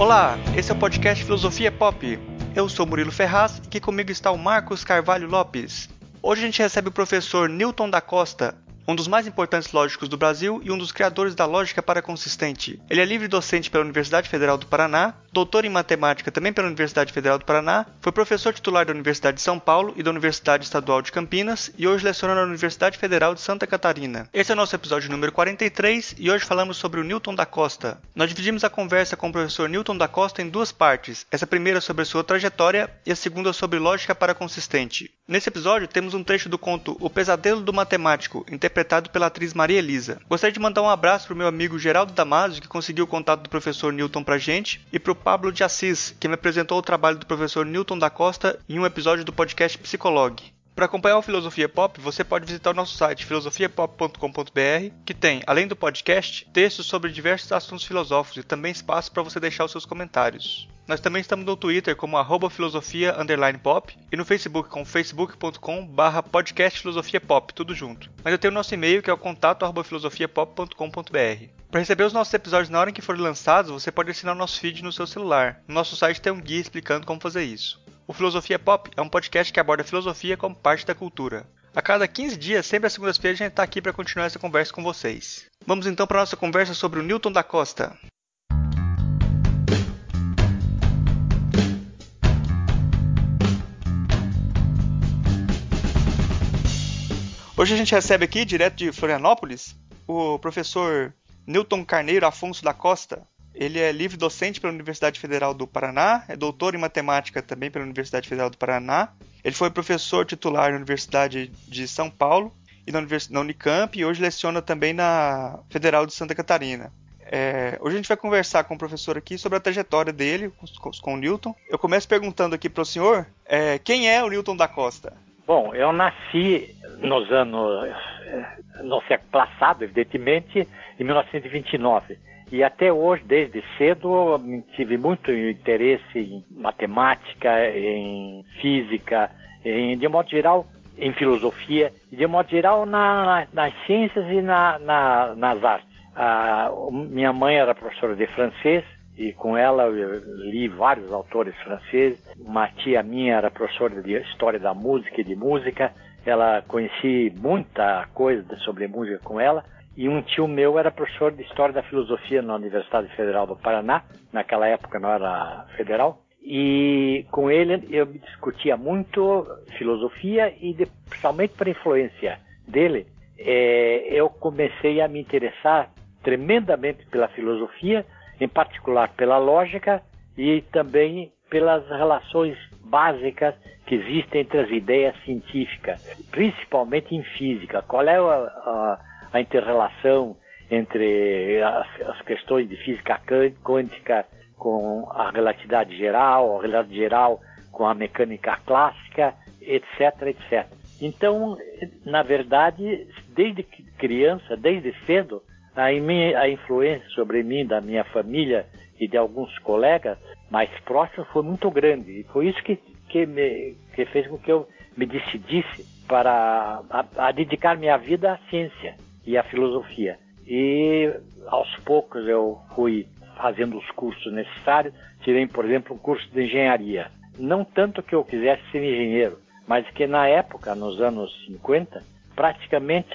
Olá, esse é o podcast Filosofia Pop. Eu sou Murilo Ferraz e aqui comigo está o Marcos Carvalho Lopes. Hoje a gente recebe o professor Newton da Costa, um dos mais importantes lógicos do Brasil e um dos criadores da lógica para consistente. Ele é livre docente pela Universidade Federal do Paraná, doutor em matemática também pela Universidade Federal do Paraná, foi professor titular da Universidade de São Paulo e da Universidade Estadual de Campinas e hoje leciona na Universidade Federal de Santa Catarina. Esse é o nosso episódio número 43 e hoje falamos sobre o Newton da Costa. Nós dividimos a conversa com o professor Newton da Costa em duas partes, essa primeira sobre a sua trajetória e a segunda sobre lógica para consistente. Nesse episódio temos um trecho do conto O Pesadelo do Matemático, interpretado pela atriz Maria Elisa. Gostaria de mandar um abraço para o meu amigo Geraldo Damasio, que conseguiu o contato do professor Newton pra gente, e para o Pablo de Assis, que me apresentou o trabalho do professor Newton da Costa em um episódio do podcast Psicologue. Para acompanhar o Filosofia Pop, você pode visitar o nosso site filosofiapop.com.br, que tem, além do podcast, textos sobre diversos assuntos filosóficos e também espaço para você deixar os seus comentários. Nós também estamos no Twitter como arroba filosofia pop e no Facebook com facebook.com barra podcast tudo junto. Mas eu tenho o nosso e-mail que é o contato arroba filosofiapop.com.br. Para receber os nossos episódios na hora em que forem lançados, você pode assinar o nosso feed no seu celular. No nosso site tem um guia explicando como fazer isso. O Filosofia Pop é um podcast que aborda filosofia como parte da cultura. A cada 15 dias, sempre às segundas-feiras, a gente está aqui para continuar essa conversa com vocês. Vamos então para a nossa conversa sobre o Newton da Costa. Hoje a gente recebe aqui, direto de Florianópolis, o professor Newton Carneiro Afonso da Costa. Ele é livre docente pela Universidade Federal do Paraná, é doutor em matemática também pela Universidade Federal do Paraná. Ele foi professor titular na Universidade de São Paulo e na, na Unicamp e hoje leciona também na Federal de Santa Catarina. É, hoje a gente vai conversar com o professor aqui sobre a trajetória dele com, com o Newton. Eu começo perguntando aqui para o senhor é, quem é o Newton da Costa? Bom, eu nasci nos anos no século passado, evidentemente, em 1929. E até hoje, desde cedo, tive muito interesse em matemática, em física, em, de modo geral, em filosofia, de modo geral na, nas ciências e na, na, nas artes. Minha mãe era professora de francês, e com ela eu li vários autores franceses. Uma tia minha era professora de História da Música e de Música, ela conheci muita coisa sobre música com ela. E um tio meu era professor de História da Filosofia na Universidade Federal do Paraná, naquela época não era federal. E com ele eu discutia muito filosofia e, de, principalmente por influência dele, é, eu comecei a me interessar tremendamente pela filosofia, em particular pela lógica e também pelas relações básicas que existem entre as ideias científicas, principalmente em física. Qual é a, a, a inter-relação entre as, as, questões de física quântica com a relatividade geral, a relatividade geral com a mecânica clássica, etc, etc. Então, na verdade, desde criança, desde cedo, a, a influência sobre mim, da minha família e de alguns colegas mais próximos foi muito grande. E foi isso que, que, me, que fez com que eu me decidisse para a, a dedicar minha vida à ciência e à filosofia. E aos poucos eu fui fazendo os cursos necessários. Tirei, por exemplo, um curso de engenharia. Não tanto que eu quisesse ser engenheiro, mas que na época, nos anos 50, praticamente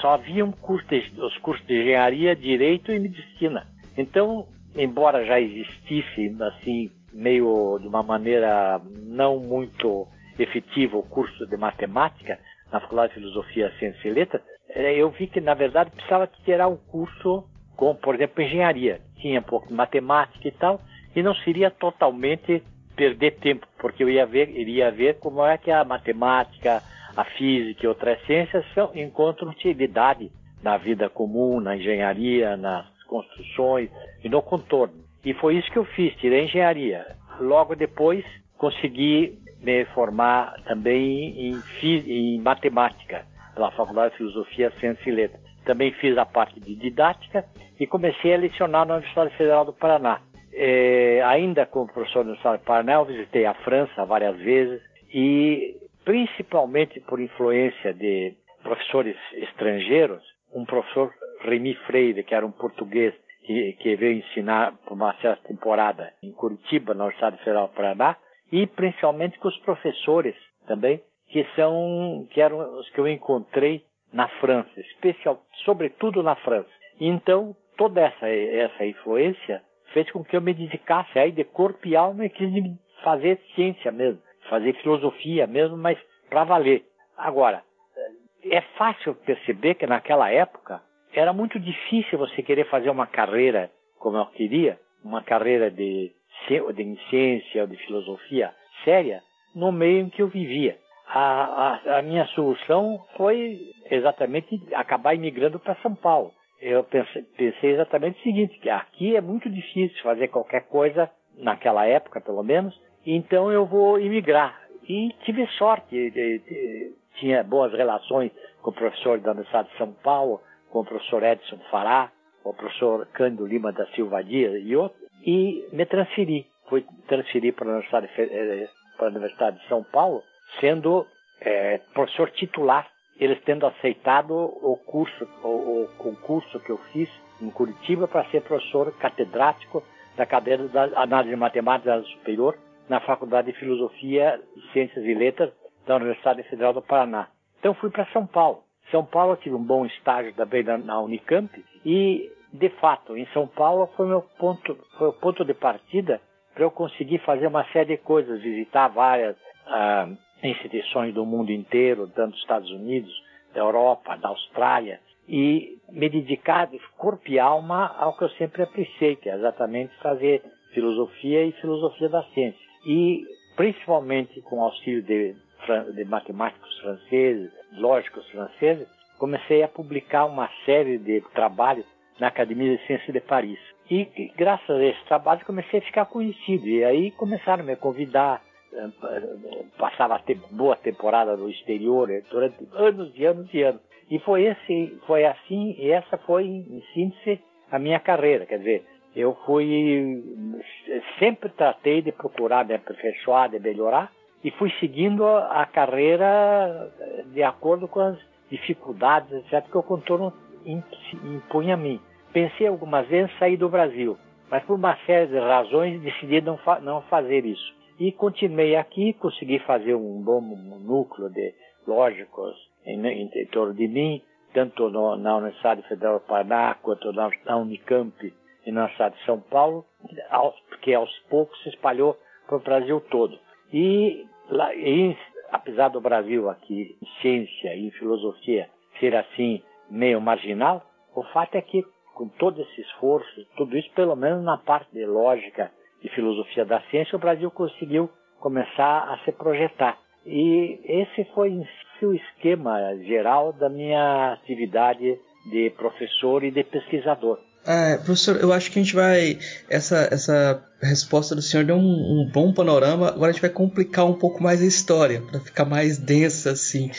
só havia curso de, os cursos de engenharia, direito e medicina. Então, embora já existisse assim meio de uma maneira não muito efetiva o curso de matemática na Faculdade de Filosofia, Ciência e Letras, eu vi que na verdade precisava tirar um curso com, por exemplo, engenharia. Tinha um pouco de matemática e tal, e não seria totalmente perder tempo, porque eu ia ver, iria ver como é que a matemática, a física e outras ciências são, encontram utilidade na vida comum, na engenharia, nas construções e no contorno. E foi isso que eu fiz, tirei engenharia. Logo depois consegui me formar também em, em matemática pela Faculdade de Filosofia, Ciência e Letras. Também fiz a parte de didática e comecei a lecionar na Universidade Federal do Paraná. É, ainda como professor da Universidade do Paraná, eu visitei a França várias vezes e principalmente por influência de professores estrangeiros, um professor Remy Freire, que era um português que, que veio ensinar por uma certa temporada em Curitiba, no Estado Federal do Paraná, e principalmente com os professores também, que são que eram os que eu encontrei na França, especial, sobretudo na França. Então, toda essa essa influência fez com que eu me dedicasse aí de corpo e alma e quis fazer ciência mesmo, fazer filosofia mesmo, mas para valer. Agora, é fácil perceber que naquela época era muito difícil você querer fazer uma carreira como eu queria, uma carreira de, de ciência ou de filosofia séria, no meio em que eu vivia. A, a, a minha solução foi exatamente acabar imigrando para São Paulo. Eu pensei, pensei, exatamente o seguinte, que aqui é muito difícil fazer qualquer coisa, naquela época pelo menos, então eu vou imigrar. E tive sorte, de, de, tinha boas relações com o professor da Universidade de São Paulo, com o professor Edson Fará, com o professor Cândido Lima da Silva Dias e outros, e me transferi. Fui transferir para eh, para a Universidade de São Paulo, sendo é, professor titular, eles tendo aceitado o curso, o, o concurso que eu fiz em Curitiba para ser professor catedrático da cadeira da Análise Matemática Superior na Faculdade de Filosofia, Ciências e Letras da Universidade Federal do Paraná. Então fui para São Paulo. São Paulo eu tive um bom estágio também na, na Unicamp e, de fato, em São Paulo foi meu ponto, foi o ponto de partida para eu conseguir fazer uma série de coisas, visitar várias ah, instituições do mundo inteiro, tanto dos Estados Unidos, da Europa, da Austrália, e me dedicar de corpo e alma ao que eu sempre apreciei, que é exatamente fazer filosofia e filosofia da ciência. E principalmente com o auxílio de de matemáticos franceses, lógicos franceses, comecei a publicar uma série de trabalhos na Academia de Ciências de Paris. E graças a esse trabalho comecei a ficar conhecido. E aí começaram a me convidar, passava a ter boa temporada no exterior eh, durante anos e anos e anos. E foi esse, foi assim, e essa foi em síntese a minha carreira. Quer dizer, eu fui sempre tratei de procurar me aperfeiçoar, de melhorar, e fui seguindo a carreira de acordo com as dificuldades, etc., que o contorno impunha a mim. Pensei algumas vezes em sair do Brasil, mas por uma série de razões decidi não, fa não fazer isso. E continuei aqui, consegui fazer um bom núcleo de lógicos em, em, em torno de mim, tanto no, na Universidade Federal do Paraná, quanto na, na Unicamp e na Universidade de São Paulo, aos, que aos poucos se espalhou para o Brasil todo. E Lá, em, apesar do Brasil aqui, em ciência e em filosofia, ser assim meio marginal, o fato é que com todo esse esforço, tudo isso, pelo menos na parte de lógica e filosofia da ciência, o Brasil conseguiu começar a se projetar. E esse foi o esquema geral da minha atividade de professor e de pesquisador. É, professor, eu acho que a gente vai. Essa, essa resposta do senhor deu um, um bom panorama. Agora a gente vai complicar um pouco mais a história, para ficar mais densa, assim.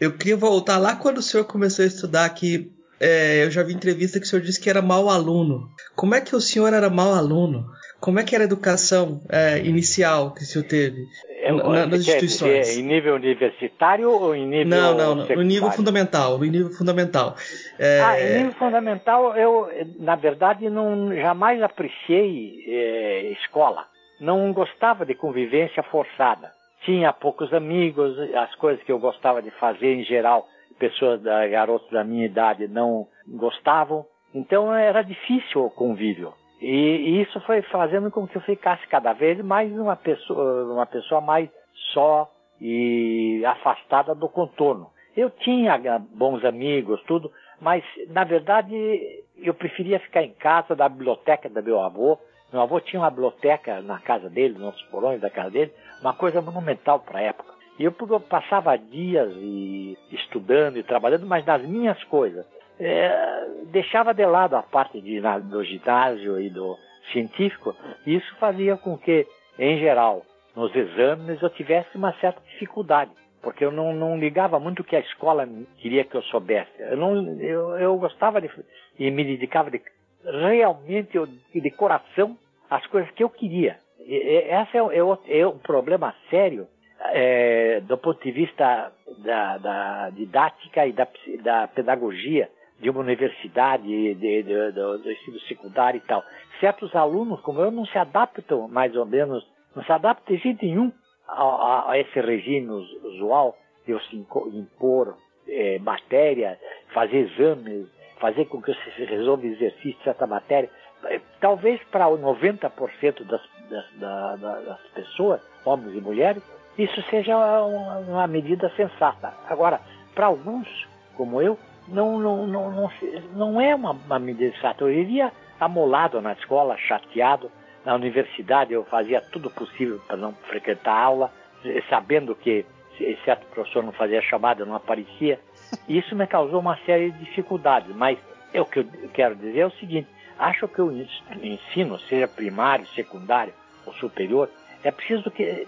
Eu queria voltar lá quando o senhor começou a estudar aqui. É, eu já vi entrevista que o senhor disse que era mau aluno. Como é que o senhor era mau aluno? Como é que era a educação é, inicial que o senhor teve? É, na, nas instituições. Dizer, em nível universitário ou em nível Não, não, não no nível fundamental, no nível fundamental. É... Ah, em nível fundamental eu, na verdade, não jamais apreciei é, escola. Não gostava de convivência forçada. Tinha poucos amigos, as coisas que eu gostava de fazer em geral, pessoas da garotos da minha idade não gostavam. Então era difícil o convívio. E, isso foi fazendo com que eu ficasse cada vez mais uma pessoa, uma pessoa mais só e afastada do contorno. Eu tinha bons amigos, tudo, mas na verdade eu preferia ficar em casa da biblioteca do meu avô. Meu avô tinha uma biblioteca na casa dele, nos porões da casa dele, uma coisa monumental para a época. E eu passava dias e estudando e trabalhando, mas nas minhas coisas é, deixava de lado a parte de, na, do ginásio e do científico, e isso fazia com que, em geral, nos exames eu tivesse uma certa dificuldade, porque eu não, não ligava muito o que a escola queria que eu soubesse. Eu, não, eu, eu gostava de, e me dedicava de, realmente de, coração às coisas que eu queria. Esse é, é, é um problema sério é, do ponto de vista da, da didática e da, da pedagogia de uma universidade, de, de, do, ensino secundário e tal. Certos alunos, como eu, não se adaptam mais ou menos, não se adaptam de jeito nenhum a, a, esse regime usual de se impor é, matéria, fazer exames, fazer com que se resolva exercício de certa matéria. É, talvez para 90% das, das, das pessoas, homens e mulheres, isso seja uma medida sensata. Agora, para alguns, como eu, não, não, não, não, não é uma, uma medida sensata. Eu iria amolado na escola, chateado. Na universidade eu fazia tudo possível para não frequentar a aula, sabendo que certo professor não fazia chamada, não aparecia. Isso me causou uma série de dificuldades. Mas é o que eu quero dizer é o seguinte: acho que o ensino, seja primário, secundário ou superior, é preciso que eh,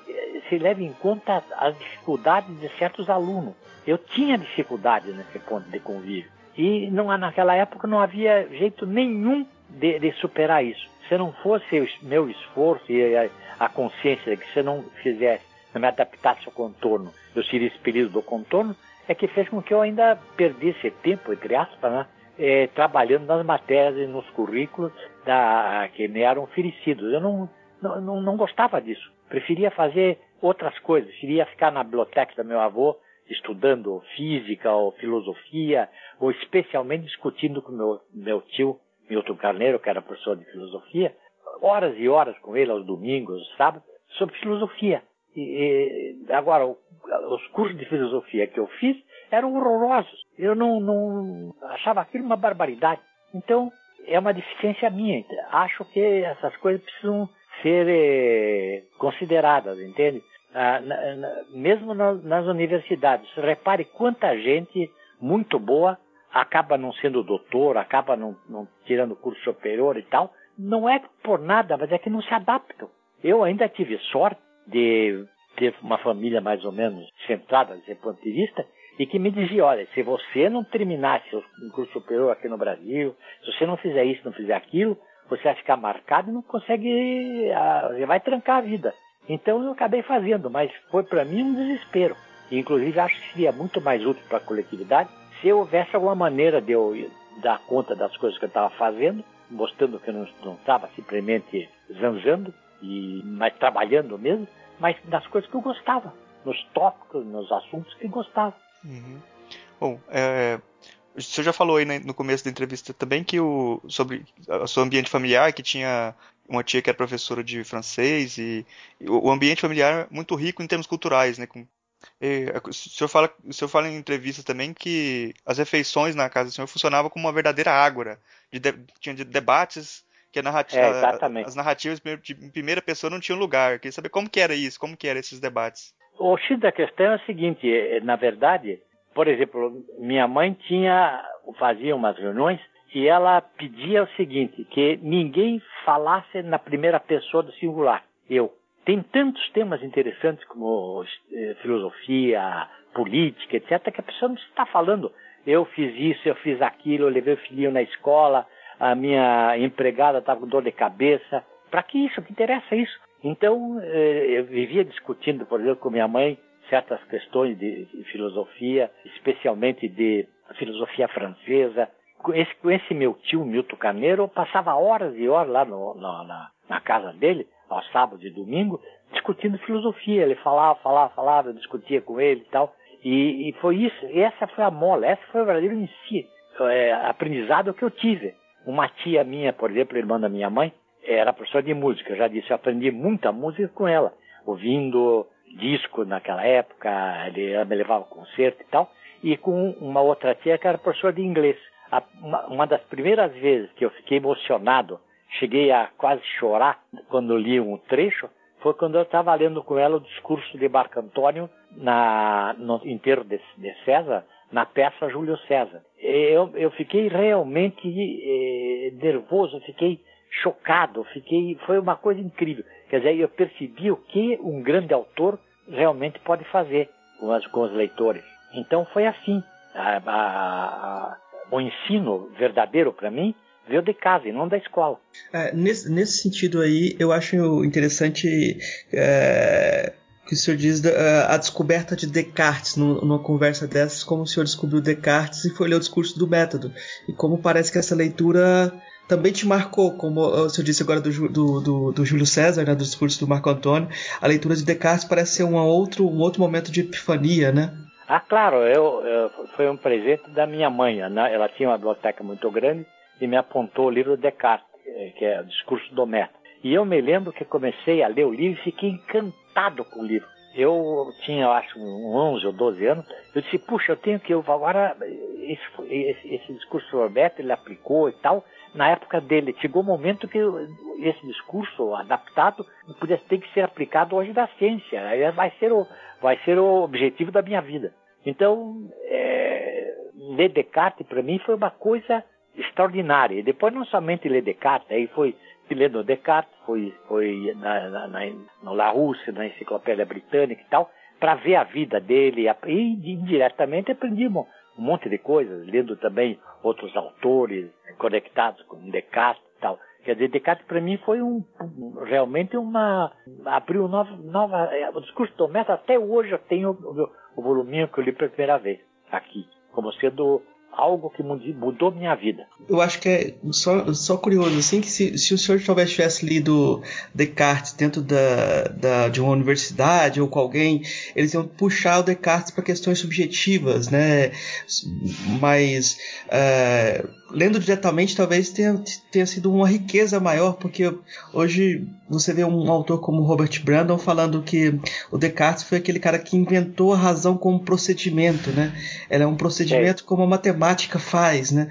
se leve em conta as dificuldades de certos alunos. Eu tinha dificuldades nesse ponto de convívio. E não, naquela época não havia jeito nenhum de, de superar isso. Se não fosse o meu esforço e a, a consciência de que se não fizesse, não me adaptasse ao contorno, eu seria expelido do contorno, é que fez com que eu ainda perdesse tempo, entre aspas, né? É, trabalhando nas matérias e nos currículos da, que me eram oferecidos. Eu não, não, não gostava disso. Preferia fazer outras coisas. Preferia ficar na biblioteca do meu avô, estudando física ou filosofia, ou especialmente discutindo com meu, meu tio, Milton Carneiro, que era professor de filosofia, horas e horas com ele, aos domingos, aos sábados, sobre filosofia. E, e, agora, os cursos de filosofia que eu fiz eram horrorosos. Eu não, não achava aquilo uma barbaridade. Então, é uma deficiência minha. Acho que essas coisas precisam ser eh, consideradas, entende? Ah, na, na, mesmo na, nas universidades. Repare quanta gente muito boa acaba não sendo doutor, acaba não, não tirando curso superior e tal. Não é por nada, mas é que não se adaptam. Eu ainda tive sorte de ter uma família mais ou menos centrada desse ponto e que me dizia, olha, se você não terminasse o curso superior aqui no Brasil, se você não fizer isso, não fizer aquilo, você vai ficar marcado e não consegue, ah, você vai trancar a vida. Então eu acabei fazendo, mas foi para mim um desespero. E, inclusive acho que seria muito mais útil para a coletividade se houvesse alguma maneira de eu dar conta das coisas que eu estava fazendo, mostrando que eu não estava simplesmente zanzando, e, mas trabalhando mesmo, mas das coisas que eu gostava, nos tópicos, nos assuntos que gostava. Uhum. Bom, é, você já falou aí né, no começo da entrevista também que o sobre o seu ambiente familiar, que tinha uma tia que era professora de francês e, e o ambiente familiar é muito rico em termos culturais, né? Com, e, o, senhor fala, o senhor fala em entrevista também que as refeições na casa do senhor funcionavam como uma verdadeira ágora. De de, tinha de debates que a narrativa, é, as narrativas de primeira pessoa não tinham lugar. Queria saber como que era isso, como que eram esses debates. O X da questão é o seguinte, é, na verdade, por exemplo, minha mãe tinha, fazia umas reuniões e ela pedia o seguinte, que ninguém falasse na primeira pessoa do singular, eu. Tem tantos temas interessantes como eh, filosofia, política, etc., que a pessoa não está falando. Eu fiz isso, eu fiz aquilo, eu levei o filhinho na escola, a minha empregada estava com dor de cabeça. Para que isso? O que interessa é isso? Então, eh, eu vivia discutindo, por exemplo, com minha mãe certas questões de filosofia, especialmente de filosofia francesa. Com esse, com esse meu tio, Milton Carneiro, eu passava horas e horas lá no, no, na, na casa dele, ao sábado e domingo, discutindo filosofia. Ele falava, falava, falava, eu discutia com ele e tal. E, e foi isso, essa foi a mola, essa foi o verdadeiro em si, é, aprendizado que eu tive. Uma tia minha, por exemplo, irmã da minha mãe, era professora de música. Eu já disse, eu aprendi muita música com ela, ouvindo disco naquela época, ele, ela me levava ao concerto e tal. E com uma outra tia que era professora de inglês. A, uma, uma das primeiras vezes que eu fiquei emocionado cheguei a quase chorar quando li um trecho, foi quando eu estava lendo com ela o discurso de Marco Antônio na, no enterro de, de César, na peça Júlio César. Eu, eu fiquei realmente eh, nervoso, fiquei chocado, fiquei, foi uma coisa incrível. Quer dizer, eu percebi o que um grande autor realmente pode fazer com, as, com os leitores. Então foi assim. A, a, a, o ensino verdadeiro para mim veio de casa e não da escola. É, nesse, nesse, sentido aí, eu acho interessante é, que o senhor diz da, a descoberta de Descartes numa conversa dessas, como o senhor descobriu Descartes e foi ler o discurso do método. E como parece que essa leitura também te marcou, como o senhor disse agora do, do, do, do Júlio César, né, do discurso do Marco Antônio, a leitura de Descartes parece ser um outro, um outro momento de epifania, né? Ah, claro, eu, eu, foi um presente da minha mãe. Né? Ela tinha uma biblioteca muito grande e me apontou o livro Descartes, eh, que é o discurso do método. E eu me lembro que comecei a ler o livro e fiquei encantado com o livro. Eu tinha, acho, 11 ou 12 anos. Eu disse, puxa, eu tenho que. Eu, agora, esse, esse, esse discurso do Roberto, ele aplicou e tal. Na época dele, chegou o um momento que esse discurso adaptado podia ter que ser aplicado hoje da ciência. Vai ser o, vai ser o objetivo da minha vida. Então, é, ler Descartes para mim foi uma coisa extraordinária. E depois não somente ler Descartes, aí foi lendo Descartes, foi, foi na, na, na, no La Rússia, na Enciclopédia Britânica e tal, para ver a vida dele. E indiretamente aprendi um monte de coisas, lendo também outros autores conectados com Descartes e tal. Quer dizer, Descartes para mim foi um, realmente uma abriu nova, nova é, o discurso do método. Até hoje eu tenho o, o voluminho que eu li pela primeira vez aqui, como sendo algo que mudou minha vida. Eu acho que é só, só curioso, assim, que se, se o senhor talvez tivesse lido Descartes dentro da, da, de uma universidade ou com alguém, eles iam puxar o Descartes para questões subjetivas, né? Mas uh, lendo diretamente talvez tenha, tenha sido uma riqueza maior, porque hoje você vê um autor como Robert Brandon falando que o Descartes foi aquele cara que inventou a razão como procedimento, né? Ela é um procedimento é. como a matemática faz, né?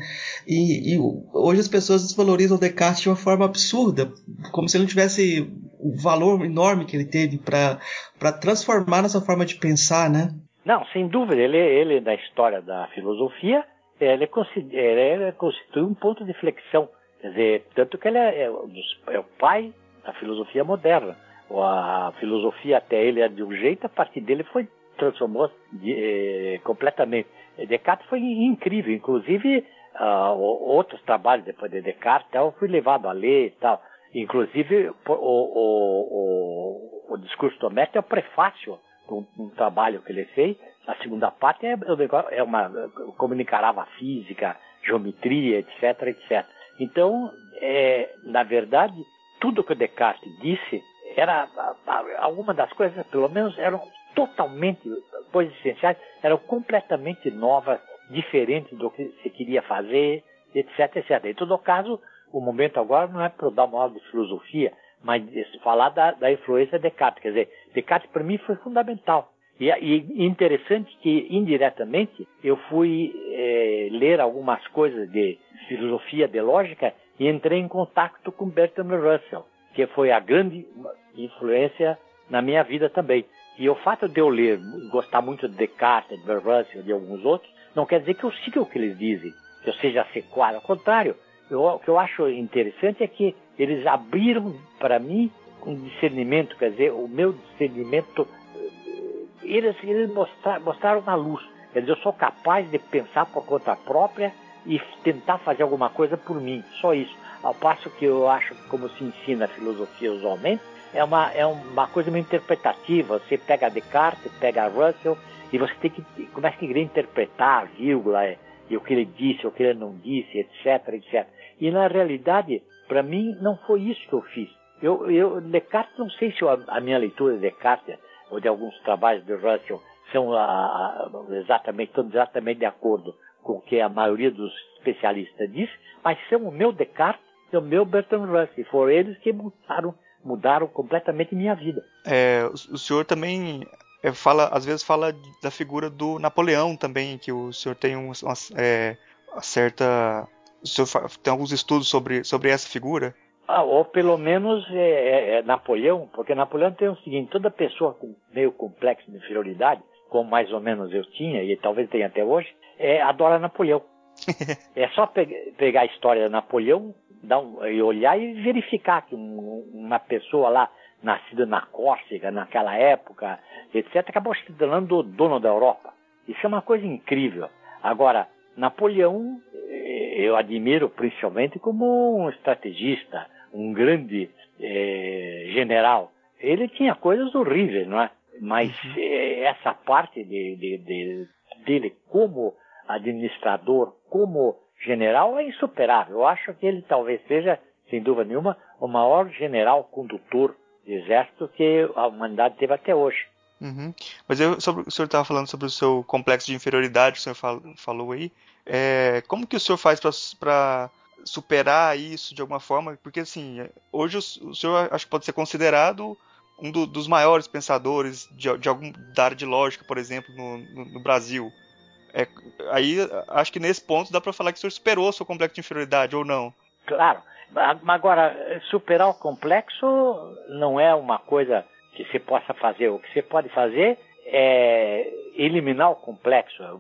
E, e, hoje as pessoas desvalorizam o Descartes de uma forma absurda, como se ele não tivesse o valor enorme que ele teve para transformar nossa forma de pensar, né? Não, sem dúvida. Ele, ele da história da filosofia, ele, ele constitui um ponto de flexão. Quer dizer, tanto que ele é, é, é o pai da filosofia moderna. A filosofia até ele é de um jeito, a partir dele foi transformou de, eh, completamente. Descartes foi incrível, inclusive uh, outros trabalhos depois de Descartes eu fui levado a ler e tal. Inclusive o, o, o, o discurso do Mestre é o prefácio de um, um, trabalho que ele fez. A segunda parte é, é uma como encarava física, geometria, etc, etc. Então, é, na verdade, tudo que o Descartes disse era alguma das coisas, pelo menos, eram totalmente coisas essenciais, eram completamente novas, diferentes do que se queria fazer, etc, etc. Em todo caso, o momento agora não é para dar uma aula de filosofia, mas falar da, da influência de Descartes. Quer dizer, Descartes para mim foi fundamental. E, e interessante que, indiretamente, eu fui é, ler algumas coisas de filosofia, de lógica, e entrei em contato com Bertrand Russell, que foi a grande influência na minha vida também. E o fato de eu ler, gostar muito de Descartes, de Russell, de alguns outros, não quer dizer que eu siga o que eles dizem, que eu seja sequado. Ao contrário, eu, o que eu acho interessante é que eles abriram para mim um discernimento, quer dizer, o meu discernimento, eles, eles mostrar, mostraram uma luz. Quer dizer, eu sou capaz de pensar por conta própria e tentar fazer alguma coisa por mim, só isso. Ao passo que eu acho que, como se ensina a filosofia usualmente, é uma, é uma coisa meio interpretativa. Você pega Descartes, pega Russell, e você tem que começa a querer interpretar a vírgula, é, e o que ele disse, o que ele não disse, etc, etc. E na realidade, para mim, não foi isso que eu fiz. Eu, eu, Descartes, não sei se eu, a minha leitura de Descartes ou de alguns trabalhos de Russell são a, a, exatamente, estão exatamente de acordo com o que a maioria dos especialistas diz, mas são o meu Descartes e o meu Bertrand Russell. Foram eles que mudaram, mudaram completamente minha vida. É, o senhor também é, fala, às vezes fala da figura do Napoleão também, que o senhor tem uma, é, uma certa. O senhor tem alguns estudos sobre, sobre essa figura? Ah, ou pelo menos é, é, é, Napoleão, porque Napoleão tem o seguinte: toda pessoa com meio complexo de inferioridade, como mais ou menos eu tinha, e talvez tenha até hoje, é, adora Napoleão. é só pe pegar a história de Napoleão dar um, e olhar e verificar que um, uma pessoa lá, nascida na Córcega, naquela época, etc., acabou se tornando dono da Europa. Isso é uma coisa incrível. Agora, Napoleão, eh, eu admiro principalmente como um estrategista, um grande eh, general. Ele tinha coisas horríveis, não é? Mas uhum. Eh, essa parte de, de, de, dele como administrador, como general, é insuperável. Eu acho que ele talvez seja, sem dúvida nenhuma, o maior general condutor de exército que a humanidade teve até hoje. Uhum. Mas eu, sobre, o senhor estava falando sobre o seu complexo de inferioridade, que o senhor fal, falou aí. É, como que o senhor faz para superar isso de alguma forma? Porque assim, hoje o, o senhor acho que pode ser considerado um do, dos maiores pensadores de, de, algum da área de lógica, por exemplo, no, no, no Brasil. É, aí acho que nesse ponto dá para falar que o senhor superou o seu complexo de inferioridade ou não? Claro. Agora, superar o complexo não é uma coisa que se possa fazer. O que você pode fazer é eliminar o complexo, o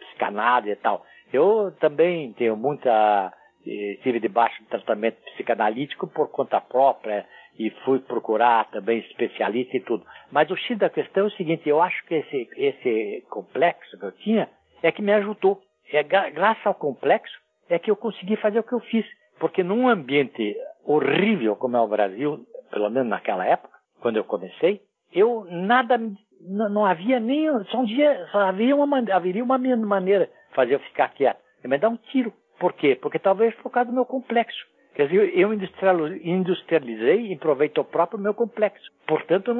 psicanálise e tal. Eu também tenho muita. Estive debaixo de tratamento psicanalítico por conta própria e fui procurar também especialista e tudo. Mas o X da questão é o seguinte: eu acho que esse, esse complexo que eu tinha é que me ajudou. É graças ao complexo é que eu consegui fazer o que eu fiz. Porque num ambiente horrível como é o Brasil, pelo menos naquela época, quando eu comecei, eu nada, não, havia nem, só um dia, só havia uma, haveria uma maneira de fazer eu ficar quieto. Eu me dar um tiro. Por quê? Porque talvez por causa do meu complexo. Quer dizer, eu industrializei e aproveitei o próprio meu complexo. Portanto,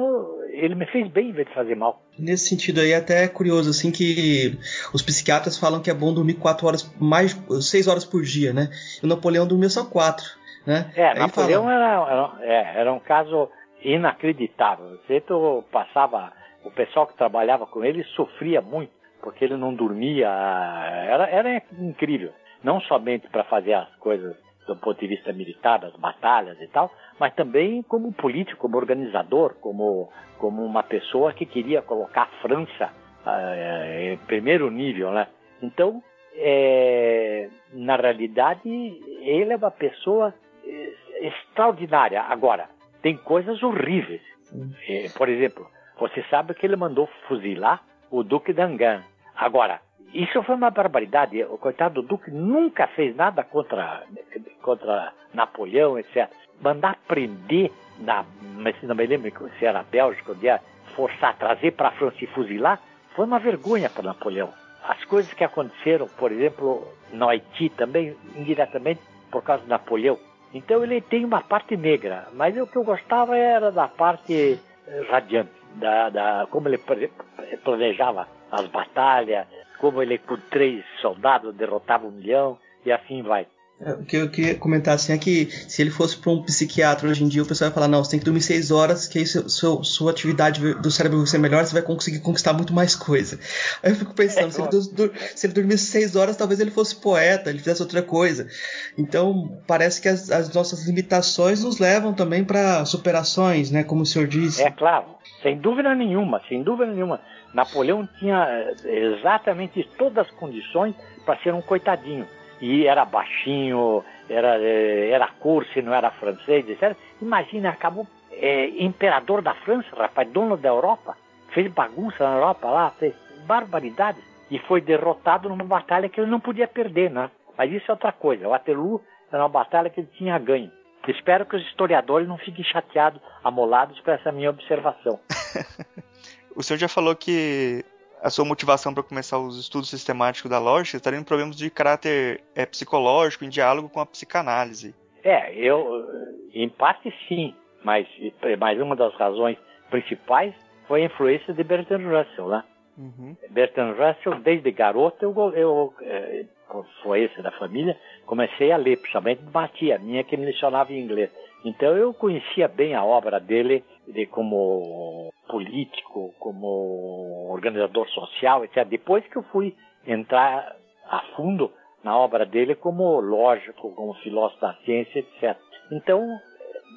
ele me fez bem em vez de fazer mal. Nesse sentido aí, até é curioso, assim, que os psiquiatras falam que é bom dormir quatro horas, mais seis horas por dia, né? E o Napoleão dormia só quatro, né? É, aí Napoleão fala... era, era, é, era um caso inacreditável. Você passava, o pessoal que trabalhava com ele sofria muito, porque ele não dormia, era, era incrível. Não somente para fazer as coisas do ponto de vista militar, das batalhas e tal, mas também como político, como organizador, como, como uma pessoa que queria colocar a França uh, em primeiro nível, né? Então, é, na realidade, ele é uma pessoa eh, extraordinária. Agora, tem coisas horríveis. É, por exemplo, você sabe que ele mandou fuzilar o Duque d'Angan. Agora, isso foi uma barbaridade. O coitado do Duque nunca fez nada contra, contra Napoleão, etc. Mandar prender, na, não me lembro se era Bélgica, onde era, forçar, trazer para a França e fuzilar, foi uma vergonha para Napoleão. As coisas que aconteceram, por exemplo, no Haiti também, indiretamente por causa de Napoleão. Então ele tem uma parte negra, mas o que eu gostava era da parte radiante, da, da como ele planejava as batalhas, como ele com três soldados derrotava um milhão e assim vai. É, o que eu queria comentar assim é que se ele fosse para um psiquiatra hoje em dia, o pessoal vai falar: não, você tem que dormir seis horas, que aí seu, seu, sua atividade do cérebro vai ser melhor, você vai conseguir conquistar muito mais coisa. Aí eu fico pensando: é, se, ele, se, ele, dormisse seis horas, talvez ele fosse poeta, ele fizesse outra coisa. Então, parece que as, as nossas limitações nos levam também para superações, né? Como o senhor disse. É claro, sem dúvida nenhuma, sem dúvida nenhuma. Napoleão tinha eh, exatamente todas as condições para ser um coitadinho. E era baixinho, era, eh, era curso, não era francês, etc. Imagina, acabou é, imperador da França, rapaz, dono da Europa, fez bagunça na Europa lá, fez barbaridades, e foi derrotado numa batalha que ele não podia perder, né? Mas isso é outra coisa. O Waterloo era uma batalha que ele tinha ganho. Espero que os historiadores não fiquem chateados, amolados com essa minha observação. O senhor já falou que a sua motivação para começar os estudos sistemáticos da lógica estaria em problemas de caráter é, psicológico, em diálogo com a psicanálise. É, eu, em parte sim, mas, mas uma das razões principais foi a influência de Bertrand Russell, né? Uhum. Bertrand Russell, desde garoto, eu, eu é, da família, comecei a ler, principalmente uma tia minha que me lecionava em inglês. Então eu conhecia bem a obra dele de como político, como organizador social, etc. Depois que eu fui entrar a fundo na obra dele como lógico, como filósofo da ciência, etc. Então,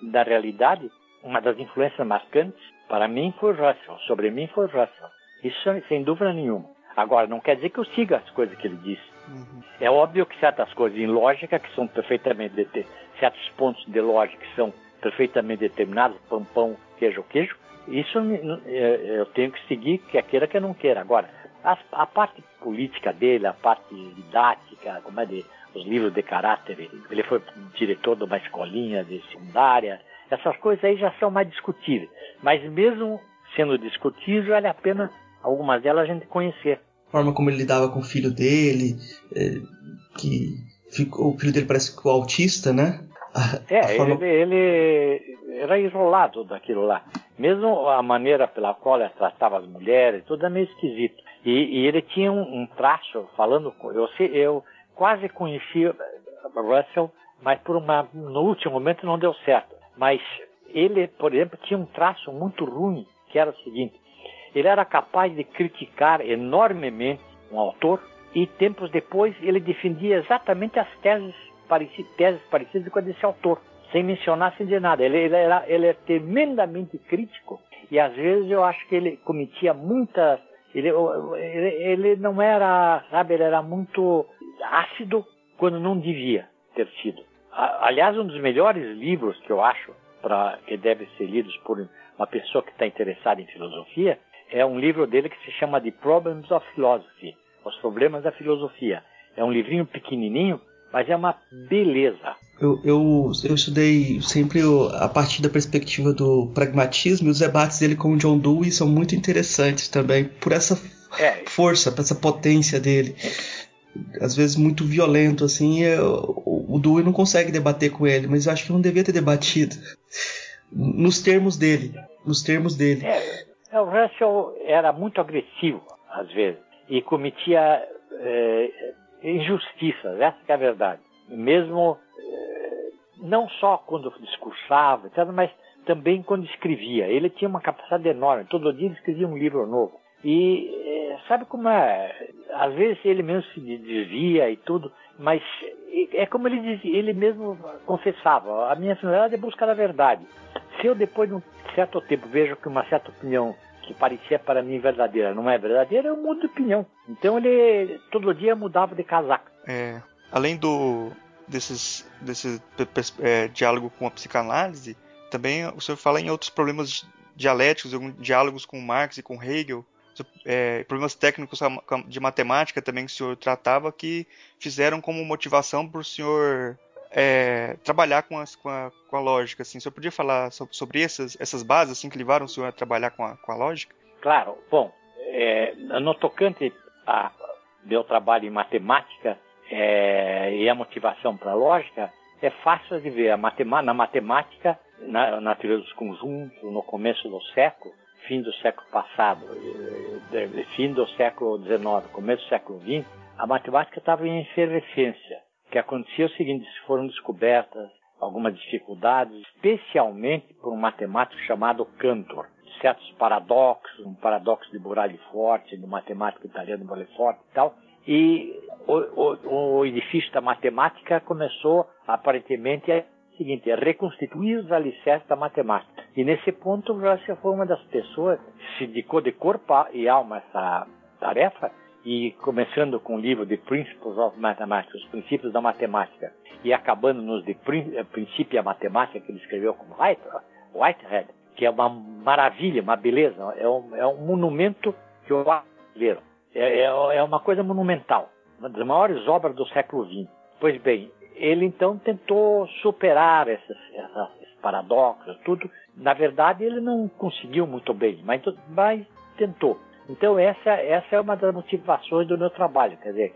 na realidade, uma das influências marcantes para mim foi Russell, sobre mim foi Russell. Isso sem dúvida nenhuma. Agora, não quer dizer que eu siga as coisas que ele disse. Uhum. É óbvio que certas coisas em lógica, que são perfeitamente certos pontos de lógica que são perfeitamente determinados, pão, pão, queijo, queijo, isso é, eu tenho que seguir, quer queira, quer não queira. Agora, a, a parte política dele, a parte didática, como é de, os livros de caráter, ele foi diretor de uma escolinha de secundária, essas coisas aí já são mais discutíveis. Mas mesmo sendo discutidas, vale a pena algumas delas a gente conhecer. A forma como ele lidava com o filho dele, é, que ficou, o filho dele parece que o autista, né? A, é, a forma... ele, ele, era isolado daquilo lá. Mesmo a maneira pela qual ele tratava as mulheres, tudo é meio esquisito. E, e ele tinha um, um, traço, falando, eu, eu quase conheci Russell, mas por uma, no último momento não deu certo. Mas ele, por exemplo, tinha um traço muito ruim, que era o seguinte: ele era capaz de criticar enormemente um autor e tempos depois ele defendia exatamente as teses, pareci, teses parecidas com a desse autor, sem mencionar sem dizer nada. Ele, ele, era, ele é tremendamente crítico e às vezes eu acho que ele cometia muita. Ele, ele, ele não era, sabe, ele era muito ácido quando não devia ter sido. Aliás, um dos melhores livros que eu acho para que devem ser lidos por uma pessoa que está interessada em filosofia é um livro dele que se chama The Problems of Philosophy, Os Problemas da Filosofia. É um livrinho pequenininho, mas é uma beleza. Eu, eu, eu estudei sempre a partir da perspectiva do pragmatismo e os debates dele com o John Dewey são muito interessantes também, por essa é. força, por essa potência dele. Às vezes muito violento, assim, eu, o Dewey não consegue debater com ele, mas eu acho que não devia ter debatido. Nos termos dele. Nos termos dele. É, o Russell era muito agressivo, às vezes, e cometia é, injustiças, essa é a verdade. Mesmo é, não só quando discursava, mas também quando escrevia. Ele tinha uma capacidade enorme, todo dia ele escrevia um livro novo. E é, sabe como é? Às vezes ele mesmo se desvia e tudo, mas é como ele dizia, ele mesmo confessava, a minha finalidade é buscar a verdade. Se eu depois de um certo tempo vejo que uma certa opinião que parecia para mim verdadeira não é verdadeira, eu mudo de opinião. Então ele todo dia mudava de casaco. É, além do desses desses é, diálogo com a psicanálise, também o senhor fala em outros problemas dialéticos, diálogos com Marx e com Hegel, é, problemas técnicos de matemática também que o senhor tratava que fizeram como motivação para o senhor é, trabalhar com, as, com, a, com, a, lógica. Assim. O senhor podia falar sobre essas, essas bases assim, que levaram o senhor a trabalhar com a, com a lógica? Claro. Bom, é, no tocante a meu trabalho em matemática é, e a motivação para a lógica, é fácil de ver. Matema na matemática, na, na teoria dos conjuntos, no começo do século, fim do século passado, eh, eh, fim do século XIX, começo do século XX, a matemática estava em efervescência. O que acontecia é o seguinte, foram descobertas algumas dificuldades, especialmente por um matemático chamado Cantor, certos paradoxos, um paradoxo de Burali Forte, do matemático italiano Burali Forte e tal, e o, o, o edifício da matemática começou aparentemente a seguinte, é reconstituir os alicerces da matemática. E nesse ponto, Russell foi uma das pessoas que se dedicou de corpo e alma a essa tarefa, e começando com o livro The Principles of Mathematics, os princípios da matemática, e acabando nos de eh, Princípio a Matemática, que ele escreveu com White, Whitehead, que é uma maravilha, uma beleza, é um, é um monumento que eu ver. É, é, é uma coisa monumental, uma das maiores obras do século XX. Pois bem, ele então tentou superar esses, esses paradoxos, tudo. Na verdade, ele não conseguiu muito bem, mas, mas tentou. Então, essa, essa é uma das motivações do meu trabalho, quer dizer,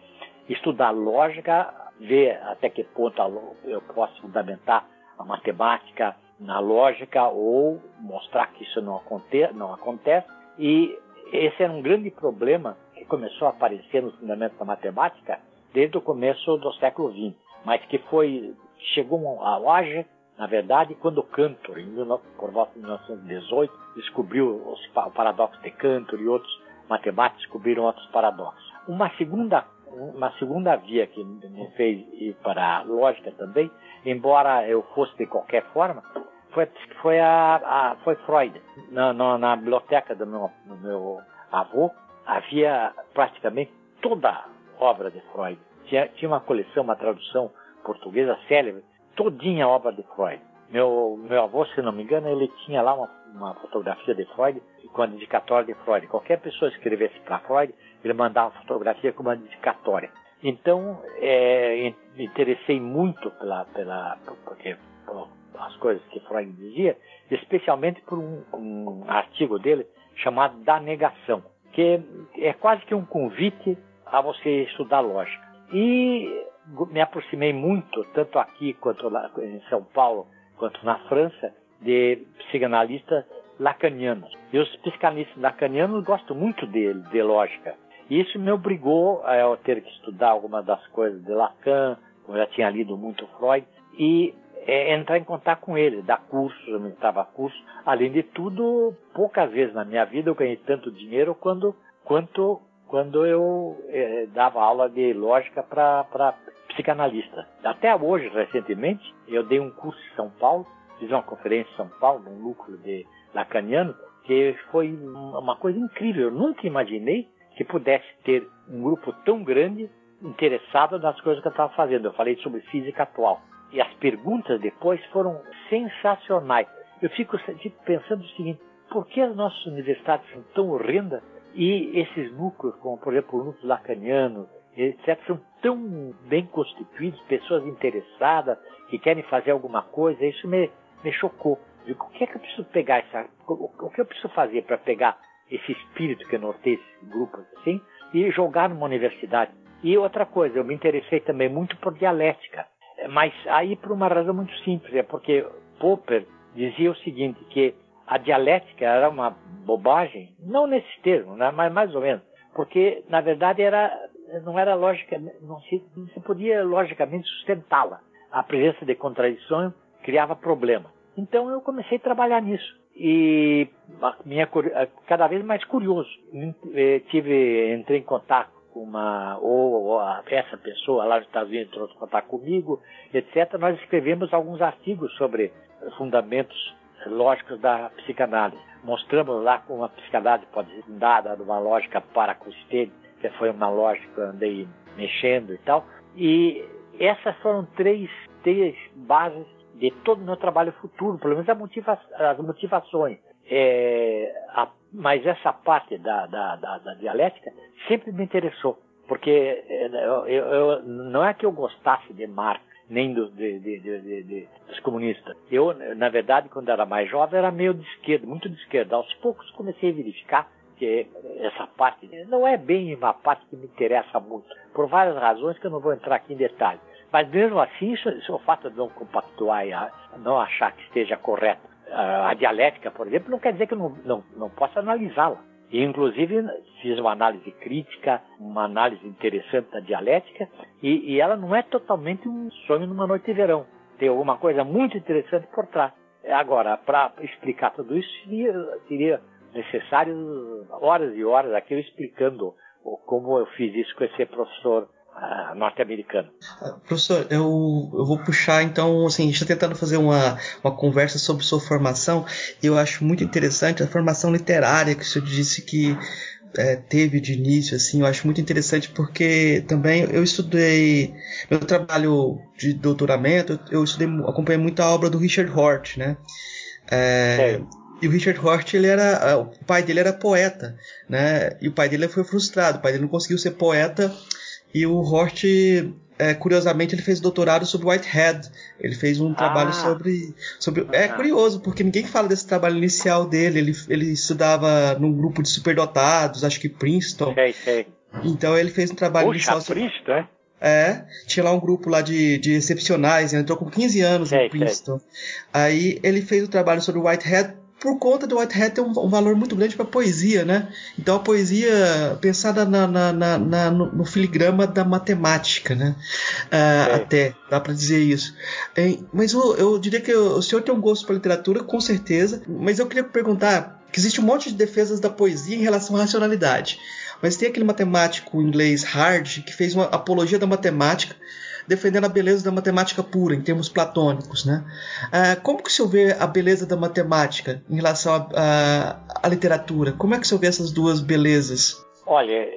estudar lógica, ver até que ponto eu posso fundamentar a matemática na lógica ou mostrar que isso não, aconte, não acontece. E esse era um grande problema que começou a aparecer nos fundamentos da matemática desde o começo do século XX mas que foi chegou a auge, na verdade, quando Cantor, em, por volta de 1918, descobriu o paradoxo de Cantor e outros matemáticos descobriram outros paradoxos. Uma segunda uma segunda via que me fez ir para a lógica também, embora eu fosse de qualquer forma, foi, foi, a, a foi Freud. Na, na, na, biblioteca do meu, do meu avô havia praticamente toda a obra de Freud tinha, tinha uma coleção, uma tradução portuguesa célebre, todinha obra de Freud. Meu, meu avô, se não me engano, ele tinha lá uma, uma fotografia de Freud com a dedicatória de Freud. Qualquer pessoa escrevesse para Freud, ele mandava a fotografia com uma dedicatória. Então, é, me interessei muito pela, pela, porque, por as coisas que Freud dizia, especialmente por um, um artigo dele chamado Da Negação, que é quase que um convite a você estudar lógica. E me aproximei muito, tanto aqui quanto lá em São Paulo, quanto na França, de psicanalistas lacanianos. E os psicanalistas lacanianos gostam muito de, de lógica. E isso me obrigou a eu ter que estudar algumas das coisas de Lacan, eu já tinha lido muito Freud, e é, entrar em contato com ele, dar cursos, eu me dava cursos. Além de tudo, poucas vezes na minha vida eu ganhei tanto dinheiro quando, quanto quando eu é, dava aula de lógica para psicanalista. Até hoje, recentemente, eu dei um curso em São Paulo, fiz uma conferência em São Paulo, num núcleo de lacaniano, que foi uma coisa incrível. Eu nunca imaginei que pudesse ter um grupo tão grande interessado nas coisas que eu estava fazendo. Eu falei sobre física atual. E as perguntas depois foram sensacionais. Eu fico pensando o seguinte: por que as nossas universidades são tão horrendas e esses núcleos, como por exemplo o núcleo lacaniano, etc., são tão bem constituídos, pessoas interessadas que querem fazer alguma coisa? Isso me, me chocou. Digo, o que é que eu preciso pegar essa, o que eu preciso fazer para pegar esse espírito que norteia esses grupos assim e jogar numa universidade? E outra coisa, eu me interessei também muito por dialética, mas aí por uma razão muito simples, é porque Popper dizia o seguinte, que a dialética era uma bobagem, não nesse termo, né, mas mais ou menos, porque na verdade era não era lógica, não se, não se podia logicamente sustentá-la. A presença de contradição criava problema. Então eu comecei a trabalhar nisso e minha cada vez mais curioso. Eh, tive entrei em contato com uma ou, ou essa pessoa lá nos Estados Unidos entrou em contato comigo, etc. Nós escrevemos alguns artigos sobre fundamentos lógicos da psicanálise. Mostramos lá como a psicanálise pode ser dada numa lógica paracustênica, que foi uma lógica que eu andei mexendo e tal. E essas foram três, três bases de todo o meu trabalho futuro, pelo menos motiva as motivações. É, a, mas essa parte da, da, da, da, dialética sempre me interessou, porque é, eu, eu, não é que eu gostasse de Marx, nem do, de, de, de, dos comunistas. Eu, na verdade, quando era mais jovem, era meio de esquerda, muito de esquerda. Aos poucos comecei a verificar que essa parte não é bem uma parte que me interessa muito, por várias razões que eu não vou entrar aqui em detalhe. Mas mesmo assim, isso, isso é o fato de não compactuar e não achar que esteja correto. A dialética, por exemplo, não quer dizer que eu não, não, não possa analisá-la. E, inclusive, fiz uma análise crítica, uma análise interessante da dialética, e, e ela não é totalmente um sonho numa noite de verão. Tem alguma coisa muito interessante por trás. Agora, para explicar tudo isso, seria, seria necessário horas e horas aqui eu explicando como eu fiz isso com esse professor norte-americano. Professor, eu, eu vou puxar então, assim, a gente está tentando fazer uma, uma conversa sobre sua formação e eu acho muito interessante a formação literária que o senhor disse que é, teve de início, assim, eu acho muito interessante porque também eu estudei, meu trabalho de doutoramento, eu estudei, acompanhei muito a obra do Richard Hort, né? É, e o Richard Hort, ele era, o pai dele era poeta, né? E o pai dele foi frustrado, o pai dele não conseguiu ser poeta e o Hort, é, curiosamente, ele fez doutorado sobre Whitehead. Ele fez um ah. trabalho sobre. sobre é ah. curioso, porque ninguém fala desse trabalho inicial dele. Ele, ele estudava num grupo de superdotados, acho que Princeton. Sei, sei. Então ele fez um trabalho Puxa, inicial. Sobre... Princeton, é? É, tinha lá um grupo lá de, de excepcionais, ele entrou com 15 anos sei, no Princeton. Sei. Aí ele fez o um trabalho sobre Whitehead por conta do Whitehead ter um, um valor muito grande para a poesia, né? Então a poesia pensada na, na, na, na no, filigrama da matemática, né? Uh, até dá para dizer isso. É, mas eu, eu, diria que o senhor tem um gosto para literatura, com certeza. Mas eu queria perguntar que existe um monte de defesas da poesia em relação à racionalidade. Mas tem aquele matemático inglês Hard que fez uma apologia da matemática defendendo a beleza da matemática pura, em termos platônicos. Né? Ah, como que o senhor vê a beleza da matemática em relação à literatura? Como é que o senhor vê essas duas belezas? Olha,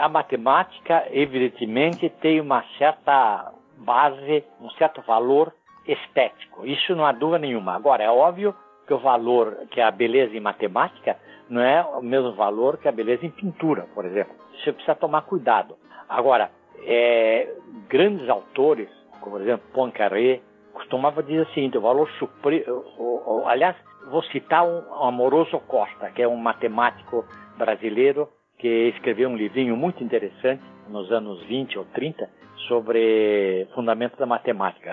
a matemática, evidentemente, tem uma certa base, um certo valor estético. Isso não há dúvida nenhuma. Agora, é óbvio que o valor, que a beleza em matemática, não é o mesmo valor que a beleza em pintura, por exemplo. Você precisa tomar cuidado. Agora, é, grandes autores, como por exemplo Poincaré, costumava dizer seguinte, o valor supremo, aliás, vou citar um Amoroso Costa, que é um matemático brasileiro que escreveu um livrinho muito interessante nos anos 20 ou 30 sobre fundamentos da matemática.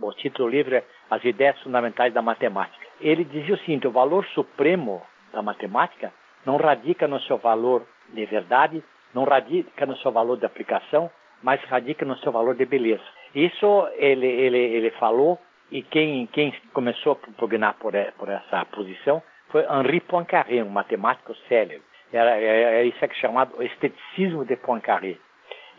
O título do livro é As Ideias Fundamentais da Matemática. Ele dizia o seguinte: o valor supremo da matemática não radica no seu valor de verdade, não radica no seu valor de aplicação, mas radica no seu valor de beleza. Isso ele, ele, ele falou e quem, quem começou a propugnar por, por essa posição foi Henri Poincaré, um matemático célebre. Era, é, é isso é, é chamado esteticismo de Poincaré.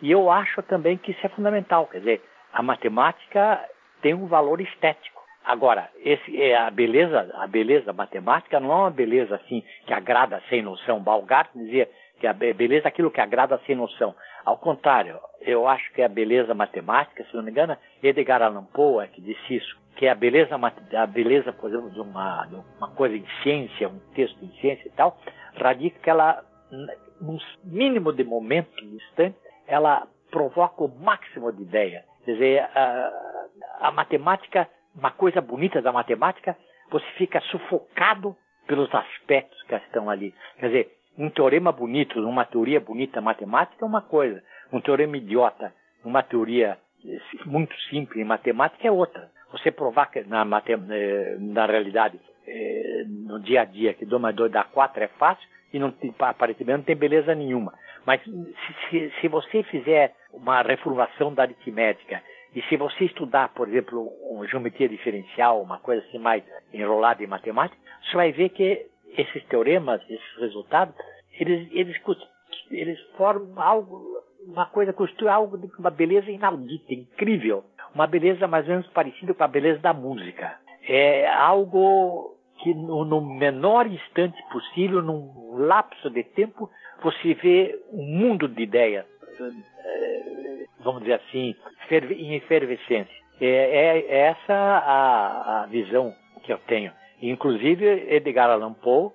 E eu acho também que isso é fundamental, quer dizer, a matemática tem um valor estético. Agora, esse, é a beleza, a beleza matemática não é uma beleza assim que agrada sem noção. Balgart dizia que a beleza é aquilo que agrada sem noção. Ao contrário, eu acho que a beleza matemática, se não me engano, Edgar Allan Poe é que disse isso, que a beleza, a beleza, por exemplo, de uma, de uma coisa em ciência, um texto em ciência e tal, radica que ela, num mínimo de momento, de instante, ela provoca o máximo de ideia. Quer dizer, a, a matemática, uma coisa bonita da matemática, você fica sufocado pelos aspectos que estão ali. Quer dizer, um teorema bonito, uma teoria bonita matemática é uma coisa. Um teorema idiota, uma teoria eh, muito simples em matemática é outra. Você provar que na, eh, na realidade, eh, no dia a dia, que 2 mais 2 dá 4 é fácil e não, aparentemente não tem beleza nenhuma. Mas se, se você fizer uma reformulação da aritmética e se você estudar, por exemplo, uma geometria diferencial, uma coisa assim mais enrolada em matemática, você vai ver que esses teoremas, esses resultados, eles, eles, eles formam algo, uma coisa, constitui algo de uma beleza inaudita, incrível. Uma beleza mais ou menos parecida com a beleza da música. É algo que no, no menor instante possível, num lapso de tempo, você vê um mundo de ideias, eh, vamos dizer assim, em efervescência. É, é, é essa a, a visão que eu tenho. Inclusive, Edgar Allan Poe,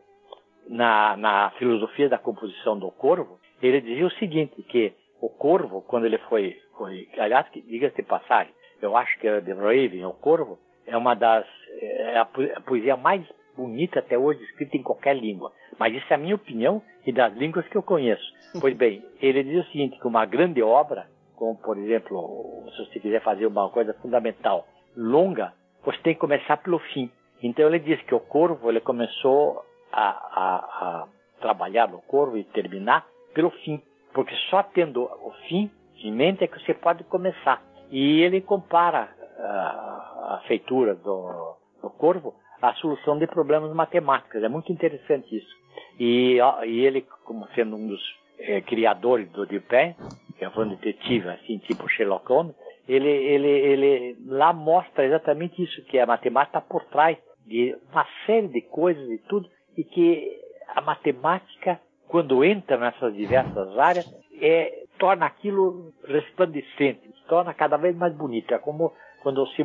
na, na filosofia da composição do Corvo, ele dizia o seguinte, que o Corvo, quando ele foi, foi aliás, diga-se de passagem, eu acho que The Raven, o Corvo, é uma das, é a poesia mais bonita até hoje escrita em qualquer língua. Mas isso é a minha opinião e das línguas que eu conheço. Pois bem, ele diz o seguinte, que uma grande obra, como por exemplo, se você quiser fazer uma coisa fundamental, longa, você tem que começar pelo fim. Então ele diz que o Corvo ele começou a, a, a trabalhar no Corvo e terminar pelo fim, porque só tendo o fim em mente é que você pode começar. E ele compara a, a feitura do, do Corvo à solução de problemas matemáticos. É muito interessante isso. E, e ele, como sendo um dos é, criadores do Dupin, que é um detetive assim, tipo Sherlock Holmes, ele, ele, ele lá mostra exatamente isso, que a matemática está por trás de uma série de coisas e tudo, e que a matemática, quando entra nessas diversas áreas, é, torna aquilo resplandecente, torna cada vez mais bonito. É como quando se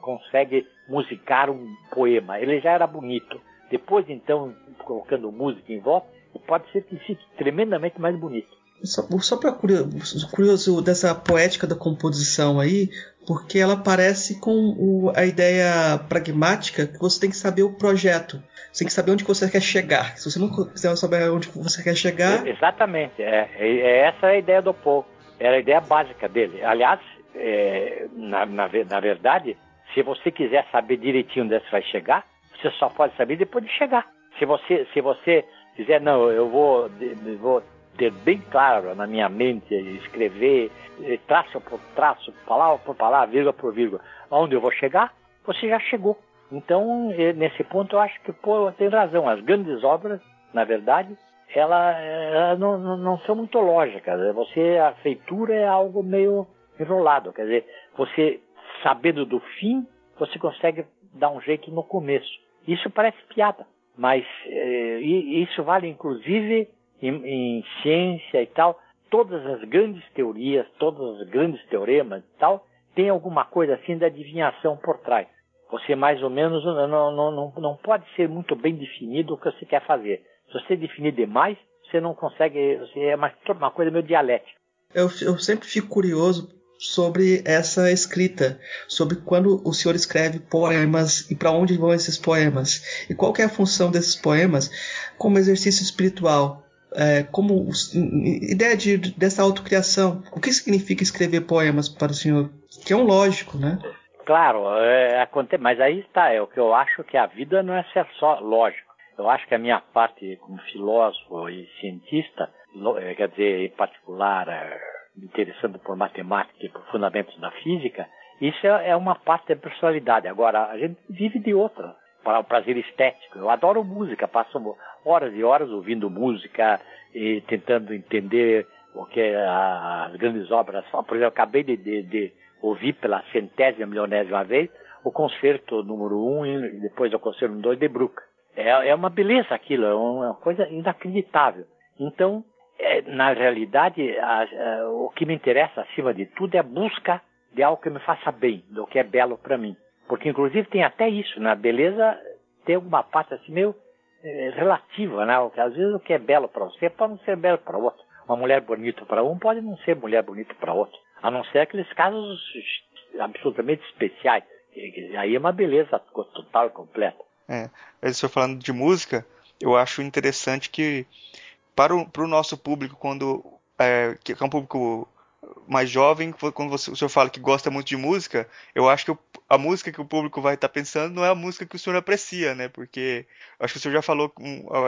consegue musicar um poema. Ele já era bonito. Depois, então, colocando música em volta, pode ser que fique tremendamente mais bonito. Só, só para curioso, curioso dessa poética da composição aí, porque ela parece com o, a ideia pragmática que você tem que saber o projeto, você tem que saber onde você quer chegar. Se você não quiser saber onde você quer chegar. Exatamente, é, é, é essa a ideia do Paul, era a ideia básica dele. Aliás, é, na, na, na, verdade, se você quiser saber direitinho onde você vai chegar, você só pode saber depois de chegar. Se você, se você quiser, não, eu vou, vou ter bem claro na minha mente, escrever traço por traço, palavra por palavra, vírgula por vírgula, onde eu vou chegar, você já chegou. Então, nesse ponto, eu acho que pô, tem razão. As grandes obras, na verdade, elas ela não, não, são muito lógicas. Você, a feitura é algo meio enrolado. Quer dizer, você, sabendo do fim, você consegue dar um jeito no começo. Isso parece piada, mas eh, isso vale inclusive em, em ciência e tal, todas as grandes teorias, todos os grandes teoremas e tal, tem alguma coisa assim da adivinhação por trás. Você mais ou menos não, não, não, não pode ser muito bem definido o que você quer fazer. Se você definir demais, você não consegue, você é uma, uma coisa meio dialética. Eu, eu sempre fico curioso sobre essa escrita, sobre quando o senhor escreve poemas e para onde vão esses poemas e qual é a função desses poemas como exercício espiritual, é, como ideia de, dessa autocriação. O que significa escrever poemas para o senhor? Que é um lógico, né? Claro, é, mas aí está, é o que eu acho que a vida não é ser só lógico. Eu acho que a minha parte como filósofo e cientista, é, quer dizer, em particular, é, interessando por matemática e por fundamentos da física, isso é, é uma parte da personalidade. Agora, a gente vive de outra, para o prazer estético. Eu adoro música, passo horas e horas ouvindo música e tentando entender o que as grandes obras. Por exemplo, acabei de, de, de ouvir pela centésima, milionésima vez o concerto número 1 um, e depois o concerto número 2 de Bruck. É, é uma beleza aquilo, é uma coisa inacreditável. Então, é, na realidade, a, a, o que me interessa acima de tudo é a busca de algo que me faça bem, do que é belo para mim. Porque, inclusive, tem até isso, na né? beleza tem alguma parte assim meio é, relativa, né? Às vezes o que é belo para você pode não ser belo para outro. Uma mulher bonita para um pode não ser mulher bonita para outro. A não ser aqueles casos absolutamente especiais. Aí é uma beleza total e completa. É, o senhor falando de música, eu acho interessante que para o, para o nosso público, quando é, que é um público mais jovem, quando você, o senhor fala que gosta muito de música, eu acho que a música que o público vai estar tá pensando não é a música que o senhor aprecia, né? Porque acho que o senhor já falou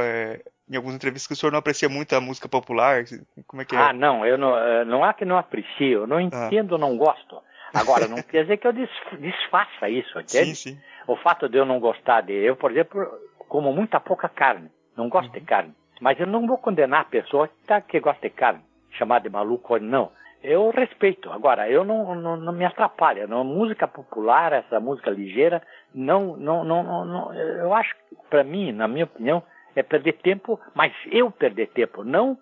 é, em algumas entrevistas que o senhor não aprecia muito a música popular. Como é que é? Ah, não, eu não, é, não é que não aprecio, eu não ah. entendo, ah. não gosto. Agora, não quer dizer que eu desfaça isso, entende? Sim, sim. O fato de eu não gostar de. Eu, por exemplo, como muita pouca carne, não gosto uhum. de carne. Mas eu não vou condenar a pessoa que, tá, que gosta de carne, chamar de maluco ou não. Eu respeito. Agora, eu não, não, não me atrapalha. Não, música popular, essa música ligeira, não, não, não, não eu acho para mim, na minha opinião, é perder tempo, mas eu perder tempo, não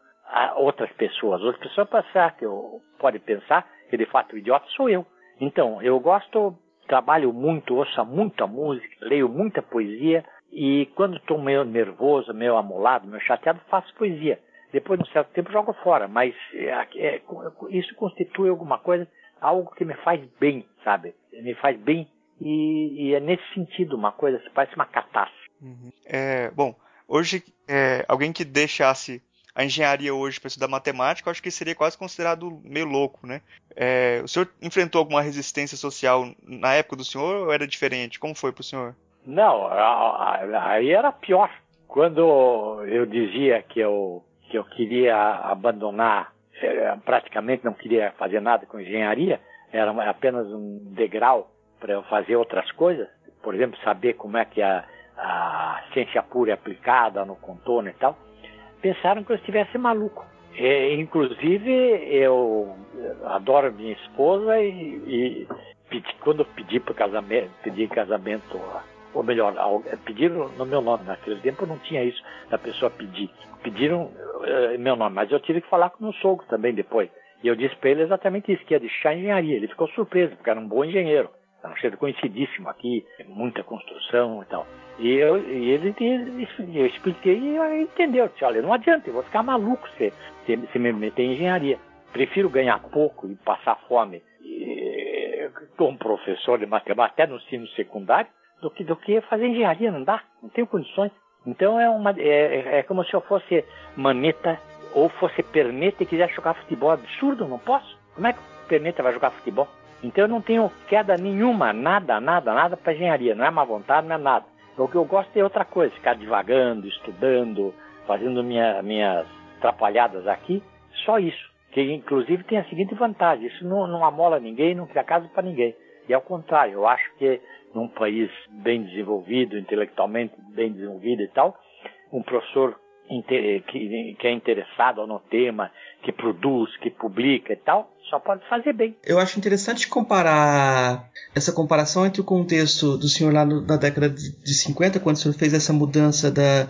outras pessoas. Outras pessoas pensar que eu pode pensar que de fato o idiota sou eu. Então, eu gosto, trabalho muito, ouço muita música, leio muita poesia, e quando estou meio nervoso, meio amolado, meio chateado, faço poesia. Depois de um certo tempo jogo fora, mas é, é, isso constitui alguma coisa, algo que me faz bem, sabe? Me faz bem e, e é nesse sentido uma coisa, parece uma catástrofe. Uhum. É, bom, hoje é, alguém que deixasse a engenharia hoje para estudar matemática, acho que seria quase considerado meio louco, né? É, o senhor enfrentou alguma resistência social na época do senhor ou era diferente? Como foi para o senhor? Não, aí era pior. Quando eu dizia que eu, que eu queria abandonar, eh, praticamente não queria fazer nada com engenharia, era apenas um degrau para eu fazer outras coisas, por exemplo, saber como é que a, a ciência pura é aplicada no contorno e tal, pensaram que eu estivesse maluco. E, inclusive, eu adoro minha esposa e, e pedi, quando eu pedi casamento, pedi casamento ou melhor, pediram no meu nome. Naquele tempo não tinha isso da pessoa pedir. Pediram uh, meu nome, mas eu tive que falar com o meu sogro também depois. E eu disse para ele exatamente isso, que ia deixar engenharia. Ele ficou surpreso, porque era um bom engenheiro. Era um cheiro conhecidíssimo aqui, muita construção e tal. E, eu, e ele, ele, eu expliquei e ele entendeu. Eu disse, olha, não adianta, eu vou ficar maluco se, se, se me meter em engenharia. Prefiro ganhar pouco e passar fome e, como professor de matemática, até no ensino secundário, do que, do que fazer engenharia, não dá, não tenho condições. Então é, uma, é, é como se eu fosse maneta ou fosse perneta e quisesse jogar futebol. Absurdo, não posso. Como é que perneta vai jogar futebol? Então eu não tenho queda nenhuma, nada, nada, nada para engenharia. Não é má vontade, não é nada. O que eu gosto é outra coisa, ficar divagando, estudando, fazendo minha, minhas atrapalhadas aqui. Só isso. Que inclusive tem a seguinte vantagem: isso não, não amola ninguém, não cria casa para ninguém. E ao contrário, eu acho que num país bem desenvolvido, intelectualmente bem desenvolvido e tal, um professor que, é interessado no tema, que produz, que publica e tal, só pode fazer bem. Eu acho interessante comparar essa comparação entre o contexto do senhor lá no, na década de 50, quando o senhor fez essa mudança da,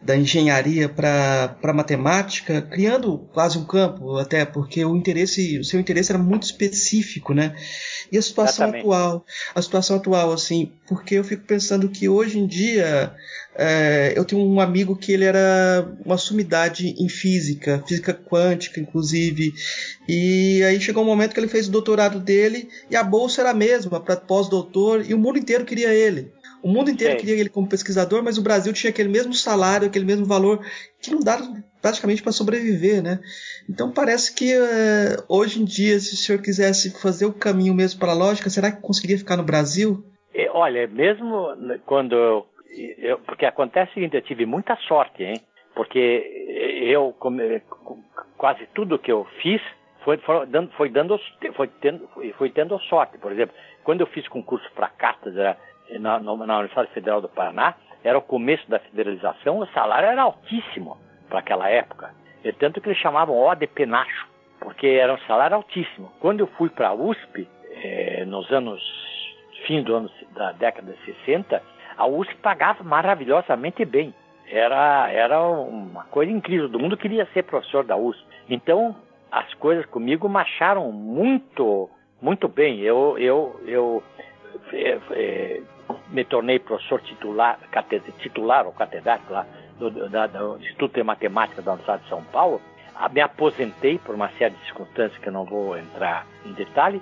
da engenharia para matemática, criando quase um campo, até porque o interesse, o seu interesse era muito específico, né? E a situação Exatamente. atual, a situação atual, assim, porque eu fico pensando que hoje em dia é, eu tenho um amigo que ele era uma sumidade em física, física quântica, inclusive, e aí Aí chegou um momento que ele fez o doutorado dele e a bolsa era a mesma para pós-doutor e o mundo inteiro queria ele. O mundo inteiro queria ele como pesquisador, mas o Brasil tinha aquele mesmo salário, aquele mesmo valor que não dava praticamente para sobreviver, né? Então parece que uh, hoje em dia, se o senhor quisesse fazer o caminho mesmo para a lógica, será que conseguiria ficar no Brasil? É, olha, mesmo quando eu, eu, porque acontece o seguinte, eu tive muita sorte, hein? Porque eu quase tudo que eu fiz foi, foi dando, foi dando, foi tendo, foi tendo sorte. Por exemplo, quando eu fiz concurso para cátedra na, na, na Universidade Federal do Paraná, era o começo da federalização, o salário era altíssimo para aquela época. E tanto que eles chamavam O de penacho, porque era um salário altíssimo. Quando eu fui para a USP, eh, nos anos, fim do ano da década de 60, a USP pagava maravilhosamente bem. Era, era uma coisa incrível, todo mundo queria ser professor da USP. Então, as coisas comigo marcharam muito, muito bem. Eu, eu, eu é, é, me tornei professor titular, titular ou catedrático lá do, da, do Instituto de Matemática da Universidade de São Paulo. Me aposentei por uma série de circunstâncias que eu não vou entrar em detalhe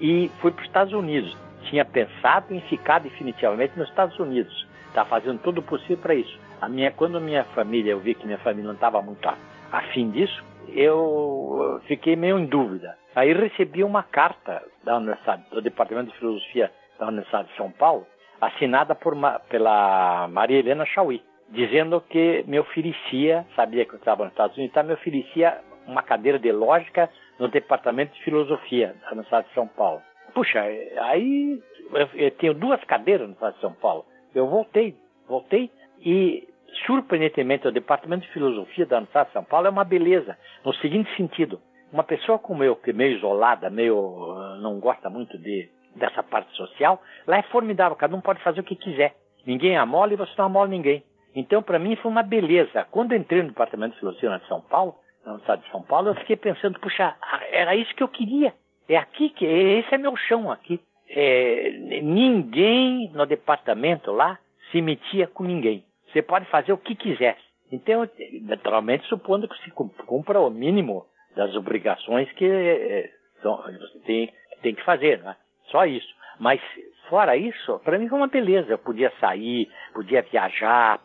e fui para os Estados Unidos. Tinha pensado em ficar definitivamente nos Estados Unidos. Está fazendo tudo o possível para isso. A minha, quando minha família, eu vi que minha família não estava muito afim disso, eu fiquei meio em dúvida. Aí recebi uma carta da Universidade, do Departamento de Filosofia da Universidade de São Paulo, assinada por, pela Maria Helena Chauí, dizendo que me oferecia, sabia que eu estava nos Estados Unidos, então me oferecia uma cadeira de lógica no Departamento de Filosofia da Universidade de São Paulo. Puxa, aí eu, eu tenho duas cadeiras no Universidade de São Paulo. Eu voltei, voltei e surpreendentemente, o Departamento de Filosofia da Universidade de São Paulo é uma beleza, no seguinte sentido: uma pessoa como eu, que é meio isolada, meio ah, não gosta muito de, dessa parte social, lá é formidável, cada um pode fazer o que quiser. Ninguém amola e você não amola ninguém. Então, para mim, foi uma beleza. Quando entrei no Departamento de Filosofia de São Paulo, na Universidade de São Paulo, eu fiquei pensando, puxa, era isso que eu queria. É aqui que, esse é meu chão aqui. É, ninguém no departamento lá se metia com ninguém. Você pode fazer o que quiser. Então, naturalmente, supondo que se cumpra o mínimo das obrigações que é, você tem, tem que fazer, né? Só isso. Mas, fora isso, para mim foi uma beleza. Eu podia sair, podia viajar,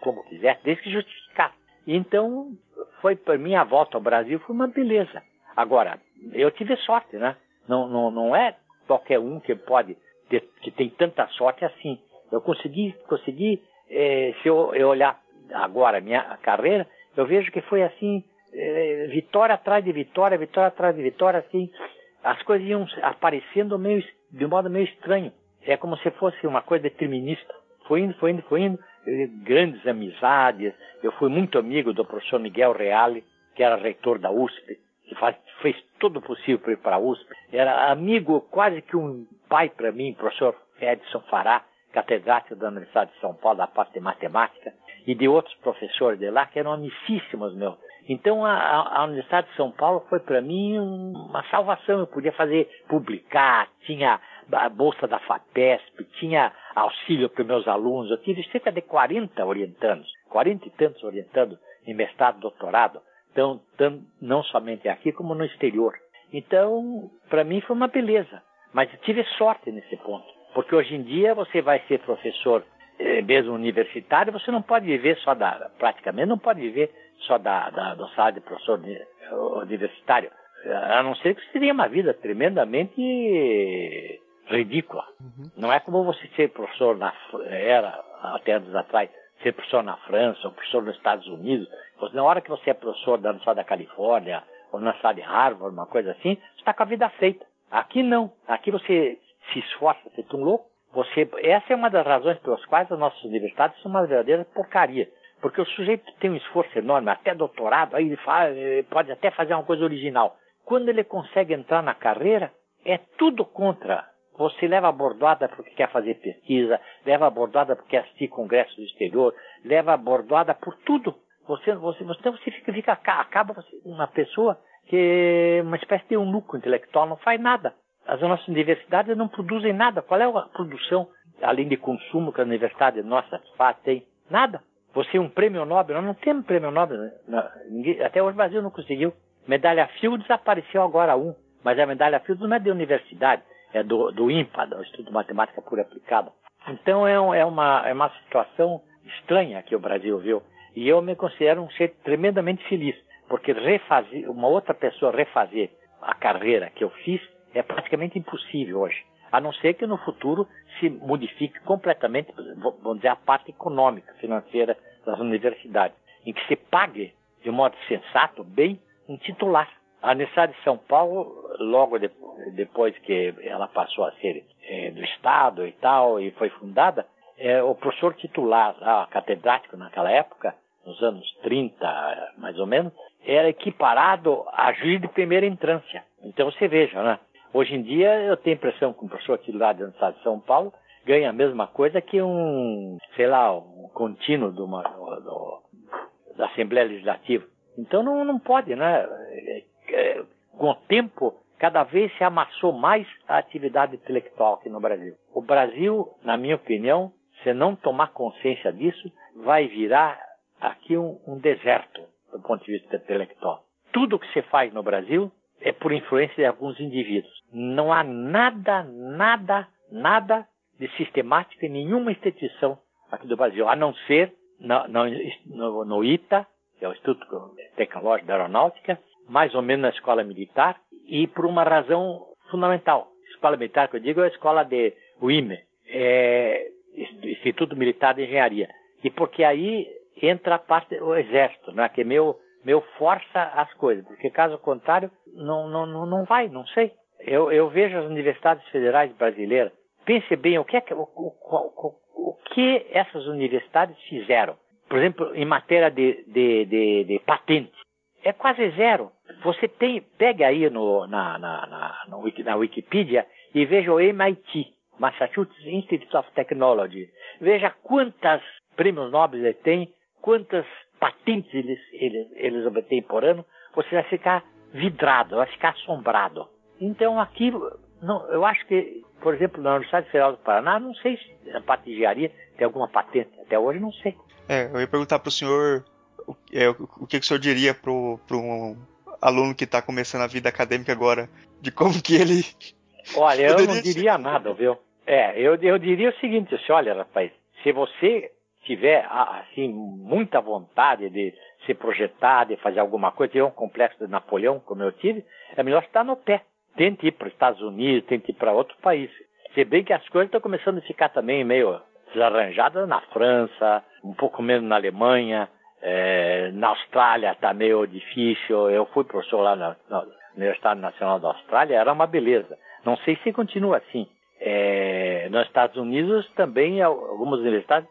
como quiser, desde que justificasse. Então, foi para mim a volta ao Brasil foi uma beleza. Agora, eu tive sorte, né? Não, não, não é qualquer um que pode ter, que tem tanta sorte assim. Eu consegui, consegui é, se eu, eu, olhar agora minha carreira, eu vejo que foi assim, é, vitória atrás de vitória, vitória atrás de vitória, assim, as coisas iam aparecendo meio, de um modo meio estranho. É como se fosse uma coisa determinista. Foi indo, foi indo, foi indo. Grandes amizades. Eu fui muito amigo do professor Miguel Reale, que era reitor da USP, que faz, fez todo o possível para ir para a USP. Era amigo, quase que um pai para mim, professor Edson Fará catedrático da Universidade de São Paulo, da parte de matemática, e de outros professores de lá que eram amicíssimos meus. Então a, a Universidade de São Paulo foi para mim uma salvação. Eu podia fazer, publicar, tinha a bolsa da FAPESP, tinha auxílio para meus alunos. Eu tive cerca de 40 orientandos, 40 e tantos orientando em mestrado, doutorado, então, não somente aqui como no exterior. Então, para mim foi uma beleza. Mas tive sorte nesse ponto. Porque hoje em dia você vai ser professor, eh, mesmo universitário, você não pode viver só da, praticamente não pode viver só da, da, do salário de professor universitário. A não ser que você tenha uma vida tremendamente ridícula. Uhum. Não é como você ser professor na era até anos atrás, ser professor na França ou professor nos Estados Unidos. Na hora que você é professor da Universidade da Califórnia ou na Universidade de Harvard, uma coisa assim, você está com a vida feita. Aqui não. Aqui você se esforça, feito um louco. Você, essa é uma das razões pelas quais as nossas universidades são uma verdadeira porcaria. Porque o sujeito tem um esforço enorme, até doutorado, aí ele faz, pode até fazer uma coisa original. Quando ele consegue entrar na carreira, é tudo contra. Você leva a bordoada porque quer fazer pesquisa, leva a bordoada porque quer assistir congresso do exterior, leva a bordoada por tudo. Você, você, você, você fica, fica acaba você, uma pessoa que é uma espécie de um núcleo intelectual, não faz nada. As nossas universidades não produzem nada. Qual é a produção, além de consumo, que a universidade nossa faz? Tem nada. Você é um prêmio Nobel, nós não temos prêmio Nobel. Né? Até hoje o Brasil não conseguiu. Medalha Fields desapareceu agora um. mas a medalha Fields não é de universidade, é do, do IMPA, do Instituto de Matemática Pura Aplicada. Então é, um, é, uma, é uma situação estranha que o Brasil viu. E eu me considero um ser tremendamente feliz, porque refazer, uma outra pessoa refazer a carreira que eu fiz é praticamente impossível hoje. A não ser que no futuro se modifique completamente, vamos dizer, a parte econômica, financeira das universidades, em que se pague de modo sensato, bem, um titular. A Universidade de São Paulo, logo de, depois que ela passou a ser é, do Estado e tal, e foi fundada, é, o professor titular, lá, catedrático naquela época, nos anos 30, mais ou menos, era equiparado a juiz de primeira entrância. Então você veja, né? Hoje em dia eu tenho a impressão que um professor titular da Universidade de São Paulo ganha a mesma coisa que um, sei lá, um contínuo de uma, do, da Assembleia Legislativa. Então não, não pode, né? É, é, com o tempo, cada vez se amassou mais a atividade intelectual aqui no Brasil. O Brasil, na minha opinião, se não tomar consciência disso, vai virar aqui um, um deserto do ponto de vista intelectual. Tudo que se faz no Brasil é por influência de alguns indivíduos. Não há nada, nada, nada de sistemática em nenhuma instituição aqui do Brasil, a não ser no, no, no ITA, que é o Instituto Tecnológico da Aeronáutica, mais ou menos na escola militar, e por uma razão fundamental. Escola militar que eu digo é a escola de UIME, é, Instituto Militar de Engenharia. E porque aí entra a parte do exército, né, que é meu, meu força as coisas, porque caso contrário não, não, não vai, não sei. Eu, eu vejo as universidades federais brasileiras, pense bem o que é o, o, o que essas universidades fizeram. Por exemplo, em matéria de, de, de, de patente, é quase zero. Você tem, pega aí no, na, na, na, na Wikipedia e veja o MIT, Massachusetts Institute of Technology. Veja quantas prêmios Nobel ele tem, quantas patentes eles, eles, eles obtêm por ano. Você vai ficar vidrado, vai ficar assombrado. Então aquilo, não, eu acho que por exemplo, na Universidade Federal do Paraná, não sei se a engenharia tem alguma patente. Até hoje não sei. É, eu ia perguntar para o senhor é, o que, que o senhor diria para um aluno que está começando a vida acadêmica agora, de como que ele. Olha, eu não diria nada, viu? É, eu, eu diria o seguinte, assim, olha, rapaz, se você tiver assim muita vontade de se projetar, de fazer alguma coisa, ter um complexo de Napoleão, como eu tive, é melhor estar no pé tente ir para os Estados Unidos, tente ir para outro país. Se bem que as coisas estão começando a ficar também meio desarranjadas na França, um pouco menos na Alemanha, é, na Austrália está meio difícil. Eu fui professor lá na, na Universidade Nacional da Austrália, era uma beleza. Não sei se continua assim. É, nos Estados Unidos também algumas universidades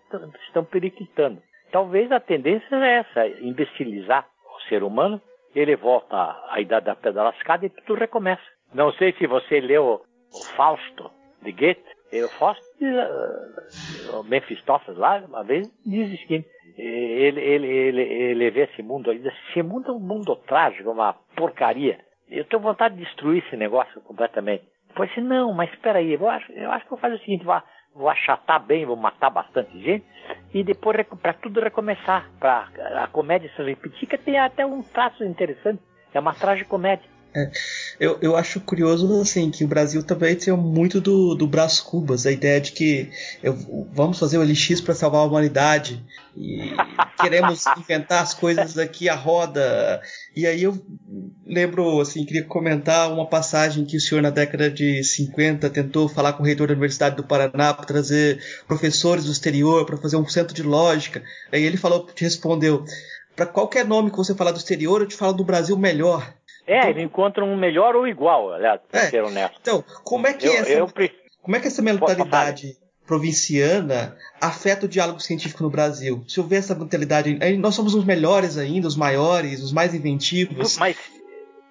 estão periquitando. Talvez a tendência é essa, imbecilizar o ser humano, ele volta à idade da pedra lascada e tudo recomeça. Não sei se você leu o Fausto de Goethe. O Fausto, uh, o Mephistófeles lá, uma vez diz o seguinte, ele, ele, ele, ele vê esse mundo aí, esse mundo é um mundo trágico, uma porcaria. Eu tenho vontade de destruir esse negócio completamente. Depois disse, não, mas espera aí, eu acho, eu acho que vou fazer o seguinte, vou, vou achatar bem, vou matar bastante gente, e depois para tudo recomeçar, para a comédia se repetir, que tem até um traço interessante, é uma tragicomédia. É, eu, eu acho curioso assim que o Brasil também tem muito do, do Brás Cubas, a ideia de que eu, vamos fazer o LX para salvar a humanidade e queremos inventar as coisas aqui à roda. E aí eu lembro, assim, queria comentar uma passagem que o senhor na década de 50 tentou falar com o reitor da Universidade do Paraná para trazer professores do exterior para fazer um centro de lógica. Aí ele falou, te respondeu, para qualquer nome que você falar do exterior, eu te falo do Brasil melhor. É, então, encontram um melhor ou igual, aliás, para é, ser honesto. Então, como é que eu, essa, eu, como é que essa mentalidade provinciana afeta o diálogo científico no Brasil? Se houver essa mentalidade, nós somos os melhores ainda, os maiores, os mais inventivos. Mas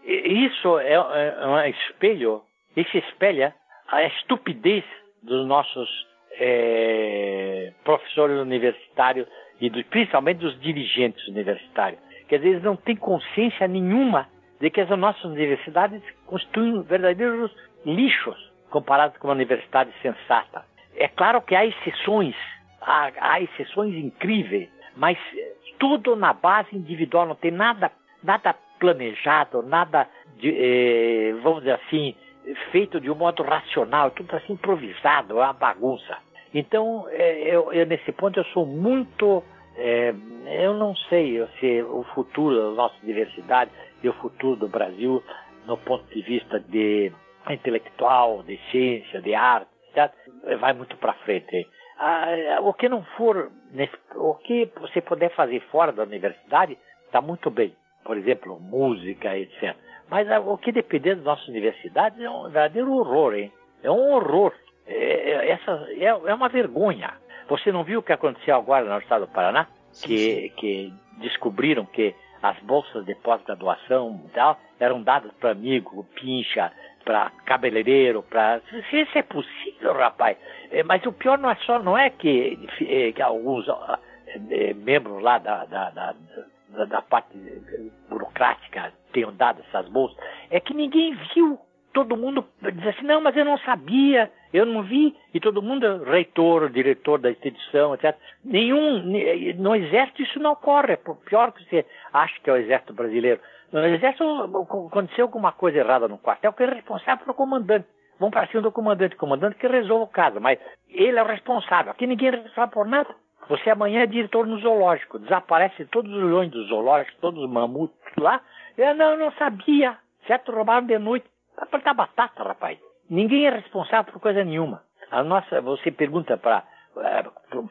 isso é, é um espelho, isso espelha a estupidez dos nossos é, professores universitários e do, principalmente dos dirigentes universitários. Quer dizer, eles não têm consciência nenhuma de que as nossas universidades constituem verdadeiros lixos comparados com uma universidade sensata. É claro que há exceções, há, há exceções incríveis, mas tudo na base individual, não tem nada, nada planejado, nada de, eh, vamos dizer assim, feito de um modo racional, tudo assim improvisado, é uma bagunça. Então, é, eu, eu, nesse ponto, eu sou muito. É, eu não sei se o futuro da nossa universidade e o futuro do Brasil, no ponto de vista de intelectual, de ciência, de arte, vai muito para frente. Ah, o que não for, o que você puder fazer fora da universidade, está muito bem. Por exemplo, música, etc. Mas ah, o que depender das nossas universidades é um verdadeiro horror, hein? É um horror. É, é, essa, é, é uma vergonha. Você não viu o que aconteceu agora no estado do Paraná? Que, que descobriram que as bolsas de pós-graduação eram dadas para amigo, pincha, para cabeleireiro, para. Isso é possível, rapaz. É, mas o pior não é só, não é que, é, que alguns é, membros lá da, da, da, da, parte burocrática tenham dado essas bolsas, é que ninguém viu. Todo mundo diz assim, não, mas eu não sabia, eu não vi, e todo mundo, reitor, diretor da instituição, etc. Nenhum, no exército isso não ocorre, por pior que você acha que é o exército brasileiro. No exército aconteceu alguma coisa errada no quartel, que é responsável pelo comandante. Vão para cima do comandante, comandante que resolve o caso, mas ele é o responsável. Aqui ninguém é responsável por nada. Você amanhã é diretor no zoológico, desaparece todos os leões do zoológico, todos os mamutes lá. Eu não, não sabia. Certo? Roubaram de noite. Vai plantar batata, rapaz. Ninguém é responsável por coisa nenhuma. A nossa, você pergunta para é,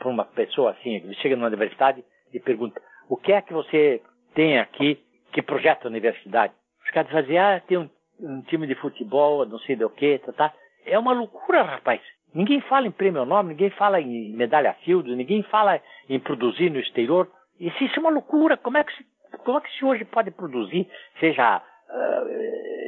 uma pessoa assim, chega numa universidade e pergunta: o que é que você tem aqui que projeta a universidade? Os caras dizem, ah, tem um, um time de futebol, não sei do que, tá, tá. É uma loucura, rapaz. Ninguém fala em prêmio nome, ninguém fala em medalha Fields, ninguém fala em produzir no exterior. Isso, isso é uma loucura. Como é que se, como é que se hoje pode produzir, seja uh,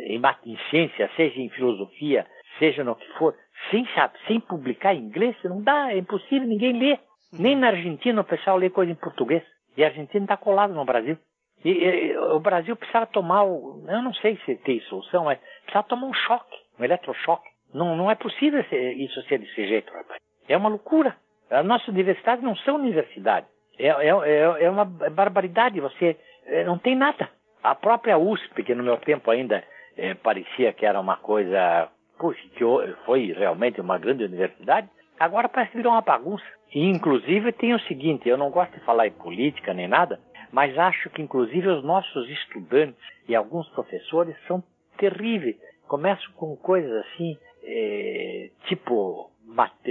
em, em ciência, seja em filosofia, seja no que for, sem, sem publicar em inglês? Não dá, é impossível, ninguém lê. Nem na Argentina o pessoal lê coisa em português. E a Argentina está colada no Brasil. E, e, o Brasil precisa tomar, o, eu não sei se tem solução, mas precisa tomar um choque, um eletrochoque não, não é possível isso ser desse jeito, rapaz. É uma loucura. As nossas universidades não são universidades. É, é, é, é uma barbaridade. Você é, não tem nada. A própria USP, que no meu tempo ainda é, parecia que era uma coisa, puxa, que foi realmente uma grande universidade, agora parece que virou uma bagunça. E, inclusive, tem o seguinte: eu não gosto de falar em política nem nada, mas acho que, inclusive, os nossos estudantes e alguns professores são terríveis. Começam com coisas assim é, tipo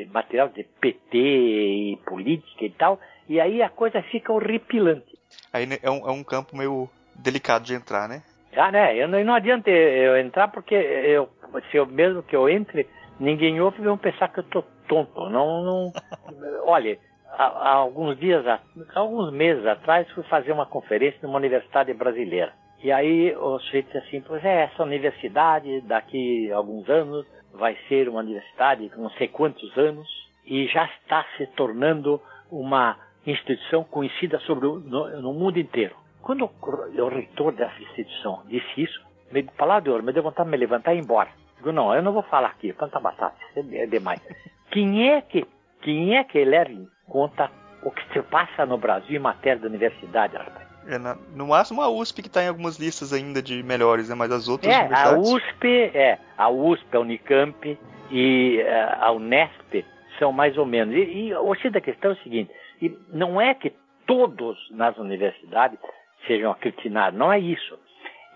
material de PT e política e tal, e aí a coisa fica horripilante. Aí né, é um, é um campo meio delicado de entrar, né? Ah, né? Eu não, não adianta eu entrar porque eu, se eu mesmo que eu entre, ninguém ouve e vão pensar que eu tô tonto. Não, não. Olha, há, alguns dias, há alguns meses atrás, fui fazer uma conferência numa universidade brasileira. E aí o sujeito disse assim, pois é, essa universidade daqui a alguns anos vai ser uma universidade com não sei quantos anos e já está se tornando uma instituição conhecida sobre o, no, no, mundo inteiro. Quando o, o, reitor dessa instituição disse isso, me palavra de ouro, me deu vontade de me levantar e ir embora. Digo, não, eu não vou falar aqui, planta batata, é, é demais. Quem é que, quem é que em conta o que se passa no Brasil em matéria de universidade, rapaz? É na, no máximo a USP que está em algumas listas ainda de melhores, né? Mas as outras é, universidades... a USP, é, a USP, a Unicamp e uh, a Unesp são mais ou menos. E, e o X da questão é o seguinte, e não é que todos nas universidades sejam acritinados, não é isso.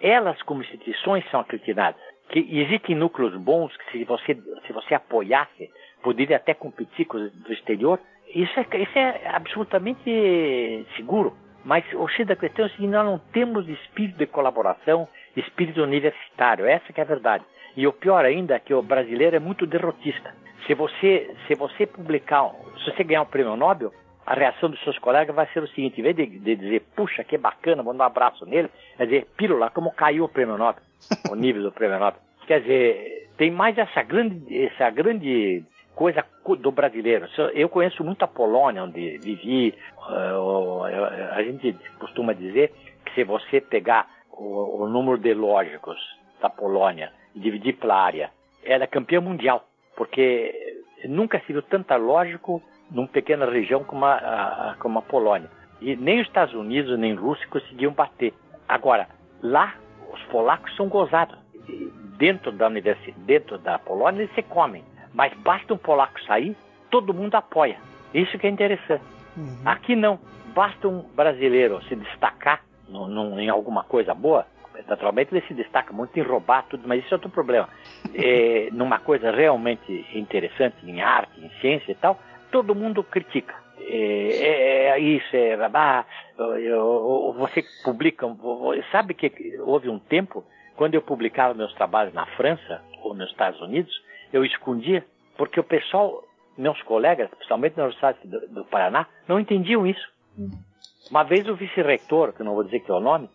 Elas, como instituições, são acritinadas. Que existem núcleos bons que se você, se você apoiasse, poderia até competir com os do exterior. Isso é, isso é absolutamente seguro. Mas o X da questão é o seguinte, nós não temos espírito de colaboração, espírito universitário, essa que é a verdade. E o pior ainda é que o brasileiro é muito derrotista. Se você, se você publicar, se você ganhar um prêmio Nobel, a reação dos seus colegas vai ser o seguinte, em vez de, de dizer, puxa, que bacana, vou dar um abraço nele, é dizer, pílula, como caiu o prêmio Nobel, o nível do prêmio Nobel. Quer dizer, tem mais essa grande, essa grande coisa do brasileiro. Eu conheço muito a Polônia, onde vivi. Eh, a gente costuma dizer que se você pegar o, número de lógicos da Polônia e dividir pela área, ela é campeã mundial, porque nunca se viu tanta lógico numa pequena região como a, como a Polônia. E nem os Estados Unidos nem Rússia conseguiam bater. Agora, lá, os polacos são gozados. dentro da universidade, dentro da Polônia, eles se comem. Mas basta um polaco sair, todo mundo apoia. Isso que é interessante. Uhum. Aqui não. Basta um brasileiro se destacar no, no, em alguma coisa boa, naturalmente ele se destaca muito em roubar tudo, mas isso é outro problema. É, numa coisa realmente interessante, em arte, em ciência e tal, todo mundo critica. É, é, é isso, é, ah, você publica, sabe que houve um tempo, quando eu publicava meus trabalhos na França ou nos Estados Unidos, eu escondia, porque o pessoal, meus colegas, principalmente na Universidade do, do Paraná, não entendiam isso. Uma vez o vice-reitor, que não vou dizer que é o nome,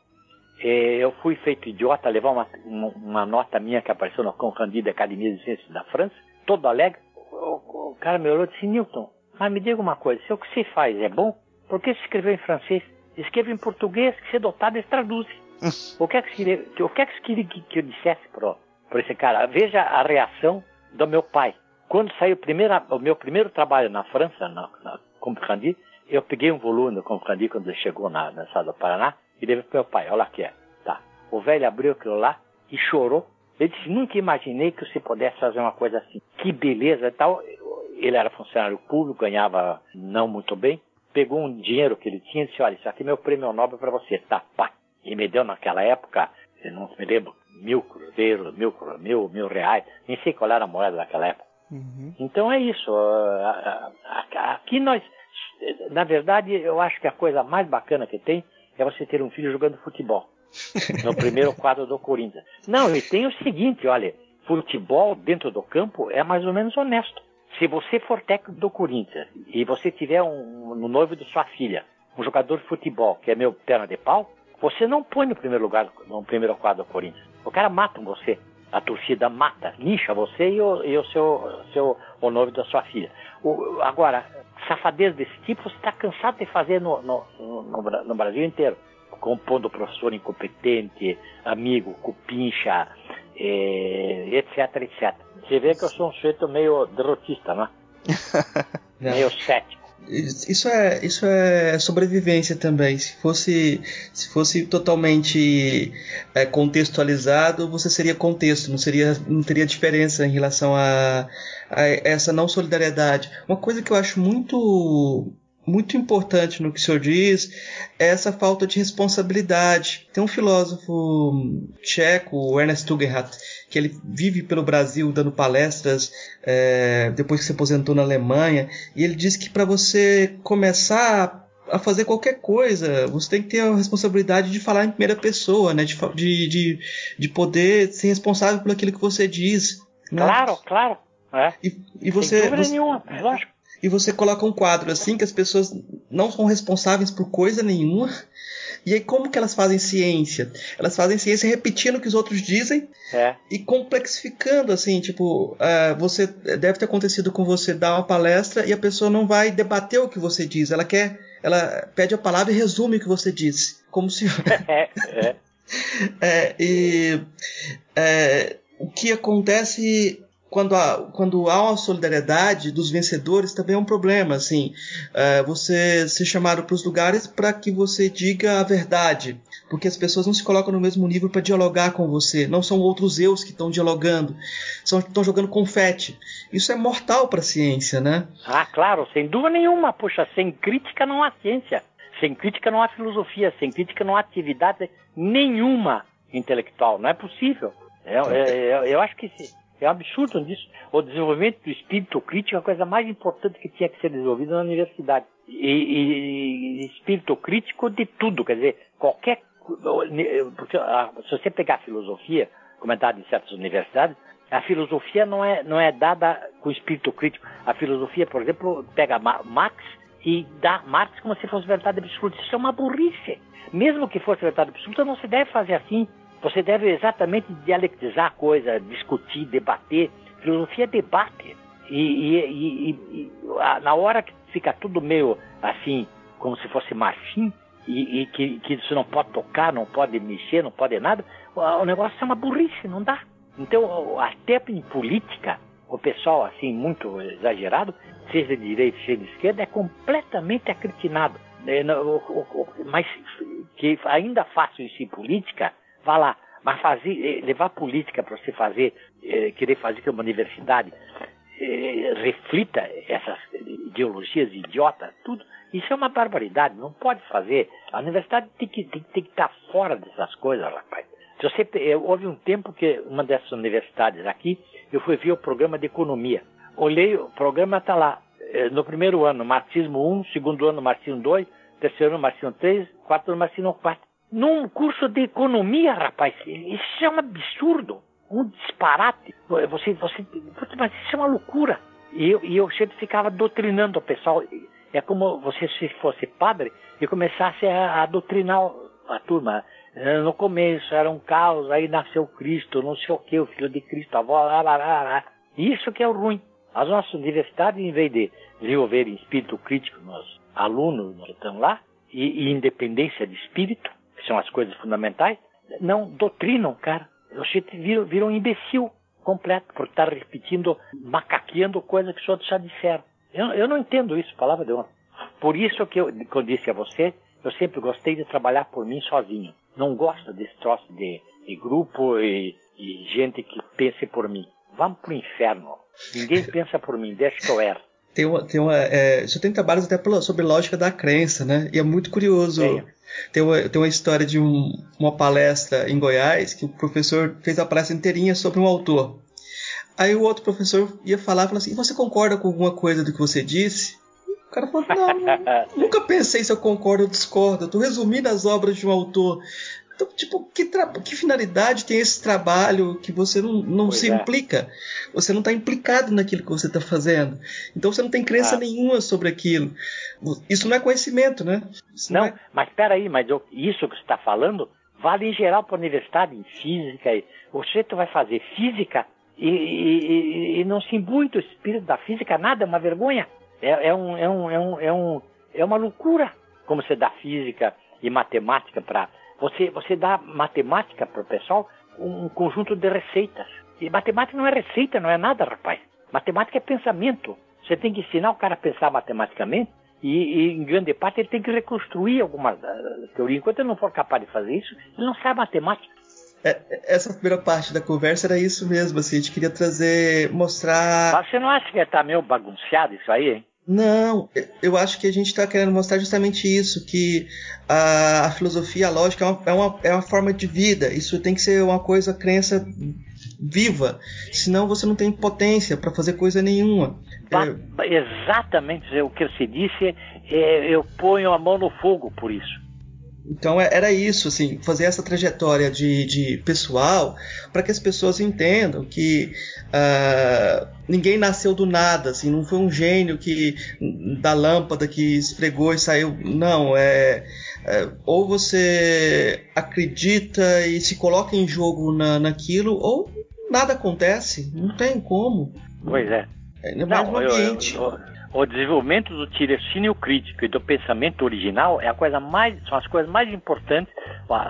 é, eu fui feito idiota levar uma, uma, nota minha que apareceu no Concandido da Academia de Ciências da França, todo alegre. O, o, cara me olhou e disse, Newton, mas me diga uma coisa, se o que você faz é bom, por que você escreveu em francês? Escreva em português, que você é dotado, eles traduzem. o que é que você queria, que, é que, você queria que, que eu dissesse para esse cara? Veja a reação do meu pai. Quando saiu o, o meu primeiro trabalho na França, na, na eu peguei um volume do Comprandi quando ele chegou na, na estado do Paraná, e levei pro meu pai, olha aqui, é. tá. O velho abriu aquilo lá e chorou. Ele disse, nunca imaginei que você pudesse fazer uma coisa assim. Que beleza e tal. Ele era funcionário público, ganhava não muito bem. Pegou um dinheiro que ele tinha e disse, olha, isso aqui é meu prêmio Nobel para você. Tá, pá. E me deu naquela época, não me lembro, mil cruzeiros, mil, mil, mil reais. Nem sei qual era a moeda daquela época. Uhum. Então é isso. Aqui nós, na verdade, eu acho que a coisa mais bacana que tem é você ter um filho jogando futebol. No primeiro quadro do Corinthians. Não, e tem o seguinte, olha, futebol dentro do campo é mais ou menos honesto. Se você for técnico do Corinthians e você tiver um, no noivo de sua filha um jogador de futebol que é meu perna de pau, você não põe no primeiro lugar, no primeiro quadro do Corinthians. O cara mata você. A torcida mata, lixa você e o, e o seu, seu, o noivo da sua filha. O, agora, safadeza desse tipo você está cansado de fazer no, no, no, no Brasil inteiro. Compondo professor incompetente, amigo, cupincha, eh, etc, etc. Você vê que eu sou um sujeito meio derrotista, né? meio cético. Isso é, isso é sobrevivência também. Se fosse, se fosse totalmente é, contextualizado, você seria contexto, não, seria, não teria diferença em relação a, a essa não solidariedade. Uma coisa que eu acho muito muito importante no que o senhor diz é essa falta de responsabilidade. Tem um filósofo tcheco, Ernest Tugendhat, que ele vive pelo Brasil dando palestras é, depois que se aposentou na Alemanha, e ele diz que para você começar a fazer qualquer coisa, você tem que ter a responsabilidade de falar em primeira pessoa, né? de, de, de poder ser responsável por aquilo que você diz. Né? Claro, claro. É. E, e você, Sem dúvida você, nenhuma, lógico e você coloca um quadro assim que as pessoas não são responsáveis por coisa nenhuma. E aí como que elas fazem ciência? Elas fazem ciência repetindo o que os outros dizem é. e complexificando assim, tipo, uh, você deve ter acontecido com você dar uma palestra e a pessoa não vai debater o que você diz, ela quer, ela pede a palavra e resume o que você disse, como se é, é. é, e é, o que acontece quando há, quando há uma solidariedade dos vencedores também é um problema, assim, é, você ser chamado para os lugares para que você diga a verdade, porque as pessoas não se colocam no mesmo nível para dialogar com você, não são outros eus que estão dialogando, são, estão jogando confete. Isso é mortal para a ciência, né? Ah, claro, sem dúvida nenhuma, poxa, sem crítica não há ciência, sem crítica não há filosofia, sem crítica não há atividade nenhuma intelectual, não é possível. Eu, eu, eu, eu acho que se, é absurdo disso. O desenvolvimento do espírito crítico é a coisa mais importante que tinha que ser desenvolvida na universidade. E, e, espírito crítico de tudo, quer dizer, qualquer. Porque, se você pegar a filosofia, como é em certas universidades, a filosofia não é, não é dada com espírito crítico. A filosofia, por exemplo, pega Marx e dá Marx como se fosse verdade absoluta. Isso é uma burrice. Mesmo que fosse verdade absoluta, não se deve fazer assim. Você deve exatamente dialetizar a coisa, discutir, debater. Filosofia é debate. E, e, e, e, na hora que fica tudo meio assim, como se fosse marfim, e, que, que você não pode tocar, não pode mexer, não pode nada, o negócio é uma burrice, não dá. Então, até em política, o pessoal assim, muito exagerado, seja de direita, seja de esquerda, é completamente acritinado. É, mas que ainda faço isso em política, vá lá. Mas fazer, eh, levar política para você fazer, eh, querer fazer que uma universidade eh, reflita essas ideologias idiotas, tudo, isso é uma barbaridade, não pode fazer. A universidade tem que, tem, tem que estar fora dessas coisas, rapaz. Se você, houve um tempo que uma dessas universidades aqui, eu fui ver o programa de economia. Olhei, o programa está lá. No primeiro ano, marxismo 1, segundo ano, marxismo 2, terceiro ano, marxismo 3, quarto ano, marxismo 4 num curso de economia, rapaz. Isso é um absurdo, um disparate. Você, você, mas isso é uma loucura. E eu, e eu sempre ficava doutrinando o pessoal. É como você se fosse padre e começasse a, a doutrinar a turma. No começo era um caos, aí nasceu Cristo, não sei o que, o filho de Cristo, a avó, lá, lá, lá, lá. Isso que é o ruim. As nossas universidades, em vez de desenvolverem espírito crítico nos alunos que estão lá, e, e independência de espírito, são as coisas fundamentais, não doutrinam, cara. Você vira, vira um imbecil completo por estar repetindo, macaqueando coisas que os outros já disseram. Eu, eu não entendo isso, palavra de honra. Por isso que eu, que eu disse a você, eu sempre gostei de trabalhar por mim sozinho. Não gosto desse troço de, de grupo e, e, gente que pense por mim. Vamos pro inferno. Ninguém pensa por mim, deixa que eu erro. Tem uma, tem uma, é, você tem trabalhos até sobre lógica da crença, né? E é muito curioso. Tem uma, tem uma história de um, uma palestra em Goiás que o professor fez a palestra inteirinha sobre um autor. Aí o outro professor ia falar e falou assim: Você concorda com alguma coisa do que você disse? O cara falou: Não, nunca pensei se eu concordo ou discordo. Eu tô resumindo as obras de um autor. Então, tipo, que, que finalidade tem esse trabalho que você não, não se é. implica? Você não está implicado naquilo que você está fazendo. Então você não tem crença ah. nenhuma sobre aquilo. Isso não é conhecimento, né? Isso não, não é... mas peraí, mas eu, isso que você está falando vale em geral para a universidade, em física. O sujeito vai fazer física e, e, e, não se imbui do espírito da física, nada, é uma vergonha. É, é, um, é, um, é, um, é, um, é uma loucura como você dá física e matemática para você, você dá matemática para o pessoal um conjunto de receitas. E matemática não é receita, não é nada, rapaz. Matemática é pensamento. Você tem que ensinar o cara a pensar matematicamente e, e em grande parte, ele tem que reconstruir alguma uh, teoria. Enquanto ele não for capaz de fazer isso, ele não sabe matemática. É, essa primeira parte da conversa era isso mesmo, assim, a gente queria trazer, mostrar. Mas você não acha que está meio bagunçado isso aí, hein? Não, eu acho que a gente está querendo mostrar justamente isso, que a, a filosofia, a lógica é uma, é, uma, é uma forma de vida. Isso tem que ser uma coisa, crença viva. Senão você não tem potência para fazer coisa nenhuma. É... Exatamente o que você disse, é, eu ponho a mão no fogo por isso. Então é, era isso, assim, fazer essa trajetória de, de pessoal para que as pessoas entendam que uh, ninguém nasceu do nada, assim, não foi um gênio que da lâmpada que esfregou e saiu. Não, é, é ou você acredita e se coloca em jogo na, naquilo, ou nada acontece, não tem como. Pois é. É mais não, um ambiente. Eu, eu, o desenvolvimento do tirocínio crítico e do pensamento original é a coisa mais, são as coisas mais importantes,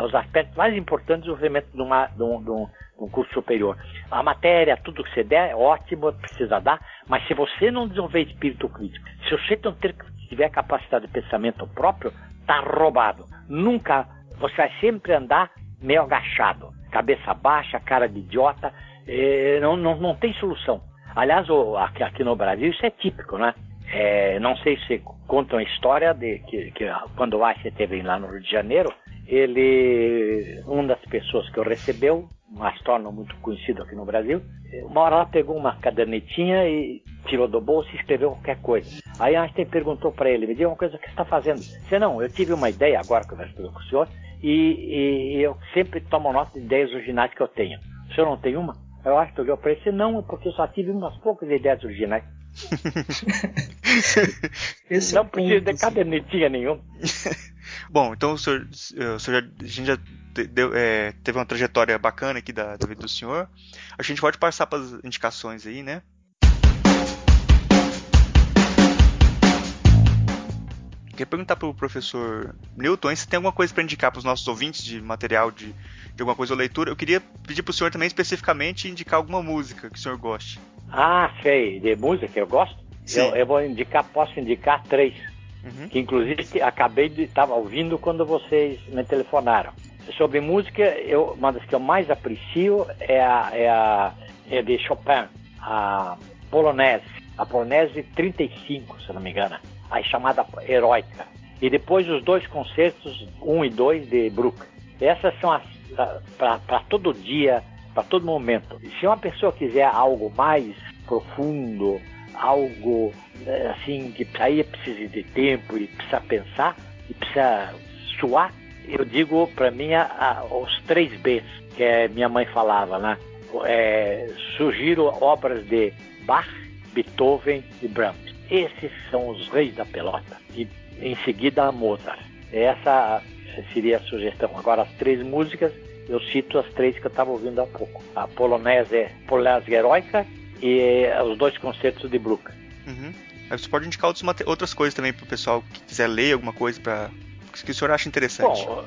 os aspectos mais importantes do desenvolvimento de, uma, de, um, de, um, de um curso superior. A matéria, tudo que você der, é ótimo, precisa dar, mas se você não desenvolver espírito crítico, se você não ter, tiver capacidade de pensamento próprio, tá roubado. Nunca, você vai sempre andar meio agachado, cabeça baixa, cara de idiota, eh, não, não, não tem solução. Aliás, aqui no Brasil isso é típico, né? É, não sei se contam a história de que, que quando o Einstein esteve lá no Rio de Janeiro, ele, uma das pessoas que o recebeu, um astrônomo muito conhecido aqui no Brasil, uma hora ela pegou uma cadernetinha e tirou do bolso e escreveu qualquer coisa. Aí Einstein perguntou para ele, me diga uma coisa que você está fazendo. Disse, não, eu tive uma ideia agora que eu estou com o senhor e, e, eu sempre tomo nota de ideias originais que eu tenho. O senhor não tem uma? Eu acho que eu para ele não, porque eu só tive umas poucas ideias originais. Esse não é precisa de cadernetinha nenhum. Bom, então o senhor, o senhor já, a gente já deu, é, teve uma trajetória bacana aqui da, da vida do senhor. A gente pode passar para as indicações aí, né? Queria perguntar para o professor Newton se tem alguma coisa para indicar para os nossos ouvintes de material de, de alguma coisa ou leitura. Eu queria pedir para o senhor também especificamente indicar alguma música que o senhor goste. Ah, sei. De música eu gosto? Eu, eu, vou indicar, posso indicar três. Uhum. Que inclusive acabei de estar ouvindo quando vocês me telefonaram. sobre música, eu, uma das que eu mais aprecio é a, é a é de Chopin, a Polonaise, a Polonaise 35, se não me engano, a chamada Heroica. E depois os dois concertos, 1 um e 2 de Bruck. Essas são as para todo dia, para todo momento. Se uma pessoa quiser algo mais profundo, algo é, assim que aí precisa de tempo e precisa pensar e precisa suar, eu digo para mim a, a, os três Bs que minha mãe falava, né? É, sugiro obras de Bach, Beethoven e Brahms. Esses são os reis da pelota. E em seguida Mozart. Essa seria a sugestão. Agora as três músicas eu cito as três que eu estava ouvindo há pouco. A Polonese, Polonese Heroica e os dois concertos de Bruck. Uhum. Você pode indicar outros, outras coisas também para o pessoal que quiser ler alguma coisa para que o senhor acha interessante. Bom,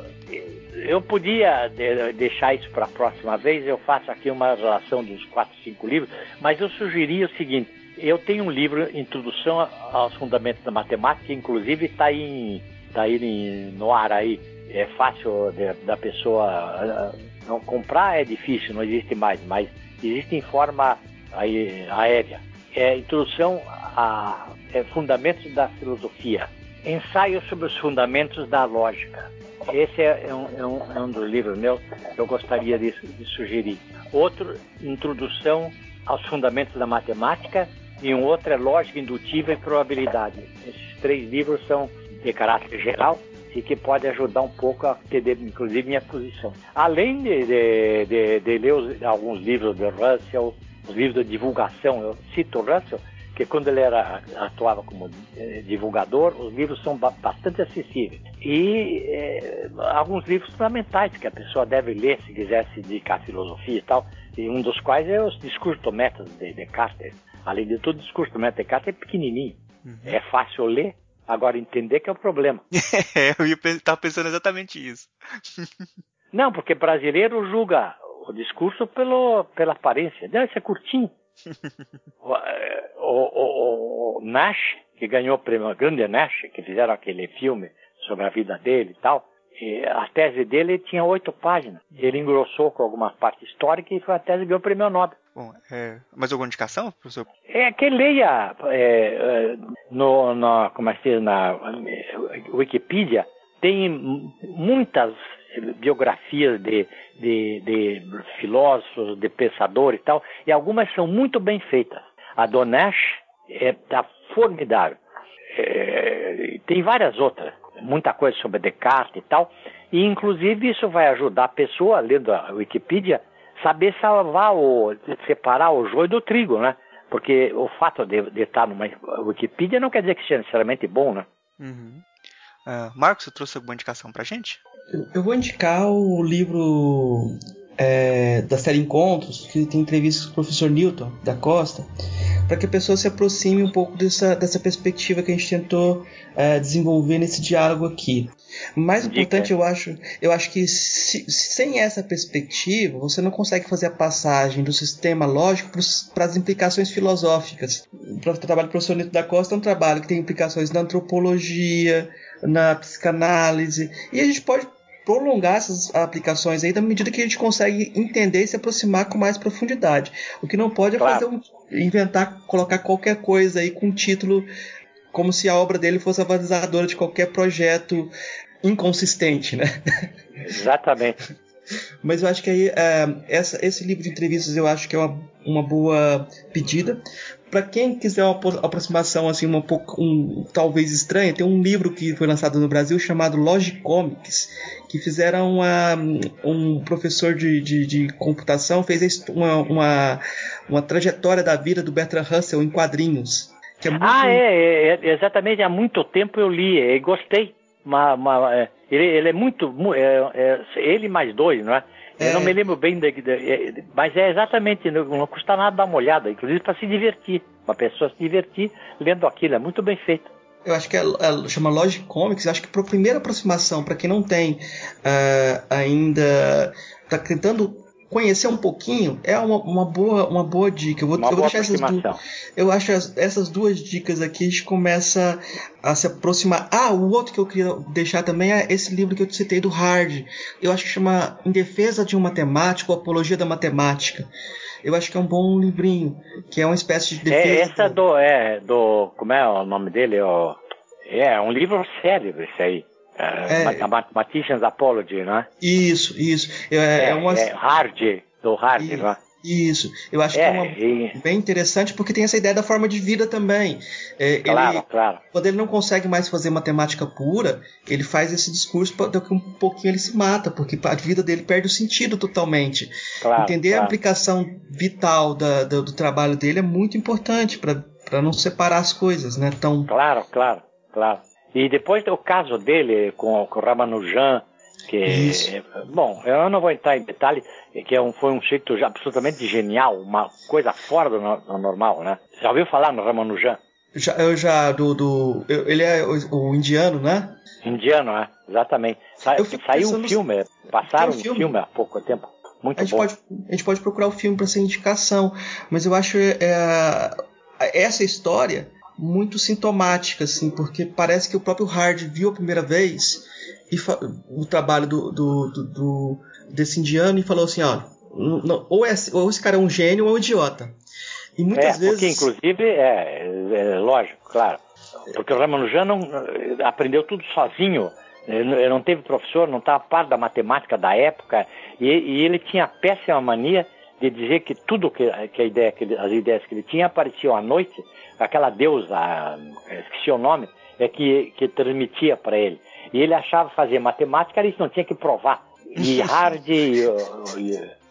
eu podia deixar isso para a próxima vez, eu faço aqui uma relação dos quatro, cinco livros, mas eu sugeria o seguinte, eu tenho um livro, Introdução aos Fundamentos da Matemática, inclusive está aí, tá aí no ar aí, é fácil de, da pessoa não comprar, é difícil, não existe mais, mas existe em forma aí, aérea. É introdução a é, fundamentos da filosofia, ensaio sobre os fundamentos da lógica. Esse é, é um, é um, é um dos livros meus que eu gostaria de, de sugerir. Outro, introdução aos fundamentos da matemática e um outro é lógica indutiva e probabilidade. Esses três livros são de caráter geral e que pode ajudar um pouco a entender, inclusive, minha posição. Além de, de, de, de ler os, alguns livros de Russell, os livros de divulgação, eu cito Russell, que quando ele era, atuava como eh, divulgador, os livros são bastante acessíveis. E eh, alguns livros fundamentais que a pessoa deve ler se quiser se dedicar à filosofia e tal, e um dos quais é os discursos do método de Descartes. Além de tudo, o discurso do Descartes é pequenininho, uhum. é fácil ler, Agora, entender que é o problema. é, eu estava pensando exatamente isso. Não, porque brasileiro julga o discurso pelo, pela aparência. Deve ser curtinho. o, o, o, Nash, que ganhou o prêmio, o grande Nash, que fizeram aquele filme sobre a vida dele e tal, a tese dele tinha oito páginas. Ele engrossou com alguma parte histórica e foi a tese que ganhou o prêmio Nobel. Bom, é, mais alguma indicação, professor? É que leia é, é no, no, como é que diz, na Wikipedia, tem muitas biografias de, de, de filósofos, de pensadores e tal, e algumas são muito bem feitas. A Donash está é, formidável. É, tem várias outras, muita coisa sobre Descartes e tal, e inclusive isso vai ajudar a pessoa, lendo a Wikipedia, saber salvar o separar o joio do trigo, né? Porque o fato de, de estar numa Wikipedia não quer dizer que seja necessariamente bom, né? Uhum. Uh, Marcos, você trouxe alguma indicação pra gente? Eu, eu vou indicar o livro é, da série Encontros, que tem entrevistas com o professor Newton da Costa, para que a pessoa se aproxime um pouco dessa, dessa perspectiva que a gente tentou é, desenvolver nesse diálogo aqui. Mais importante, eu acho, eu acho que se, sem essa perspectiva, você não consegue fazer a passagem do sistema lógico para as implicações filosóficas. O trabalho do professor Newton da Costa é um trabalho que tem implicações na antropologia, na psicanálise, e a gente pode prolongar essas aplicações aí da medida que a gente consegue entender e se aproximar com mais profundidade. O que não pode é claro. fazer um, inventar, colocar qualquer coisa aí com título como se a obra dele fosse a valisadora de qualquer projeto inconsistente, né? Exatamente. Mas eu acho que aí é, essa, esse livro de entrevistas eu acho que é uma, uma boa pedida. Para quem quiser uma aproximação assim um pouco um, talvez estranha, tem um livro que foi lançado no Brasil chamado Logicomics, que fizeram uma, um professor de, de, de computação fez uma, uma, uma trajetória da vida do Bertrand Russell em quadrinhos. É muito... Ah, é, é, exatamente. Há muito tempo eu li e gostei. Uma, uma, é, ele, ele, é muito. É, é, ele mais dois, não é? Eu é. não me lembro bem, de, de, mas é exatamente, não, não, custa nada dar uma olhada, inclusive para se divertir. Uma pessoa se divertir lendo aquilo, é muito bem feito. Eu acho que é, é, chama Logic Comics, acho que para a primeira aproximação, para quem não tem uh, ainda, está tentando conhecer um pouquinho é uma, uma, boa, uma boa dica. Eu vou, uma eu vou deixar essas duas. Eu acho as, essas duas dicas aqui a gente começa a se aproximar. Ah, o outro que eu queria deixar também é esse livro que eu citei do Hard. Eu acho que chama Em Defesa de um Matemático, Apologia da Matemática. Eu acho que é um bom livrinho, que é uma espécie de é, defesa. É, essa do, é, do, como é o nome dele? O, é, um livro sério esse aí. É, é, Mathematician's Apology, não é? Isso, isso. É, é, é uma... é Hard, do Hard, isso, não é? Isso, eu acho que é uma, e... bem interessante porque tem essa ideia da forma de vida também. É, claro, ele, claro. Quando ele não consegue mais fazer matemática pura, ele faz esse discurso daqui um pouquinho ele se mata, porque a vida dele perde o sentido totalmente. Claro, Entender claro. a aplicação vital da, do, do trabalho dele é muito importante para não separar as coisas, né? Tão... Claro, claro, claro. E depois o caso dele com, com o Ramanujan, que, Isso. bom, eu não vou entrar em detalhe, que é um, foi um jeito absolutamente genial, uma coisa fora do, do normal, né? Já ouviu falar no Ramanujan? Já, eu já, do, do eu, ele é o, o, indiano, né? Indiano, é, exatamente. Sa, saiu um filme, passaram um filme. filme há pouco tempo. Muito a gente bom. Pode, a gente pode procurar o filme para ser indicação, mas eu acho é, essa história muito sintomática, assim, porque parece que o próprio Hard viu a primeira vez e o trabalho do, do, do, do, desse indiano e falou assim, ó, não, ou, é, ou esse cara é um gênio ou é um idiota. E muitas é, vezes. Porque, inclusive, é, é, lógico, claro. Porque o Ramanujan não aprendeu tudo sozinho. Ele não teve professor, não estava par da matemática da época, e, e, ele tinha a péssima mania de dizer que tudo que, que, a ideia, que ele, as ideias que ele tinha apareciam à noite aquela deusa, esqueci o nome, é que, que transmitia para ele. E ele achava fazer matemática, ele não tinha que provar. E Hard e,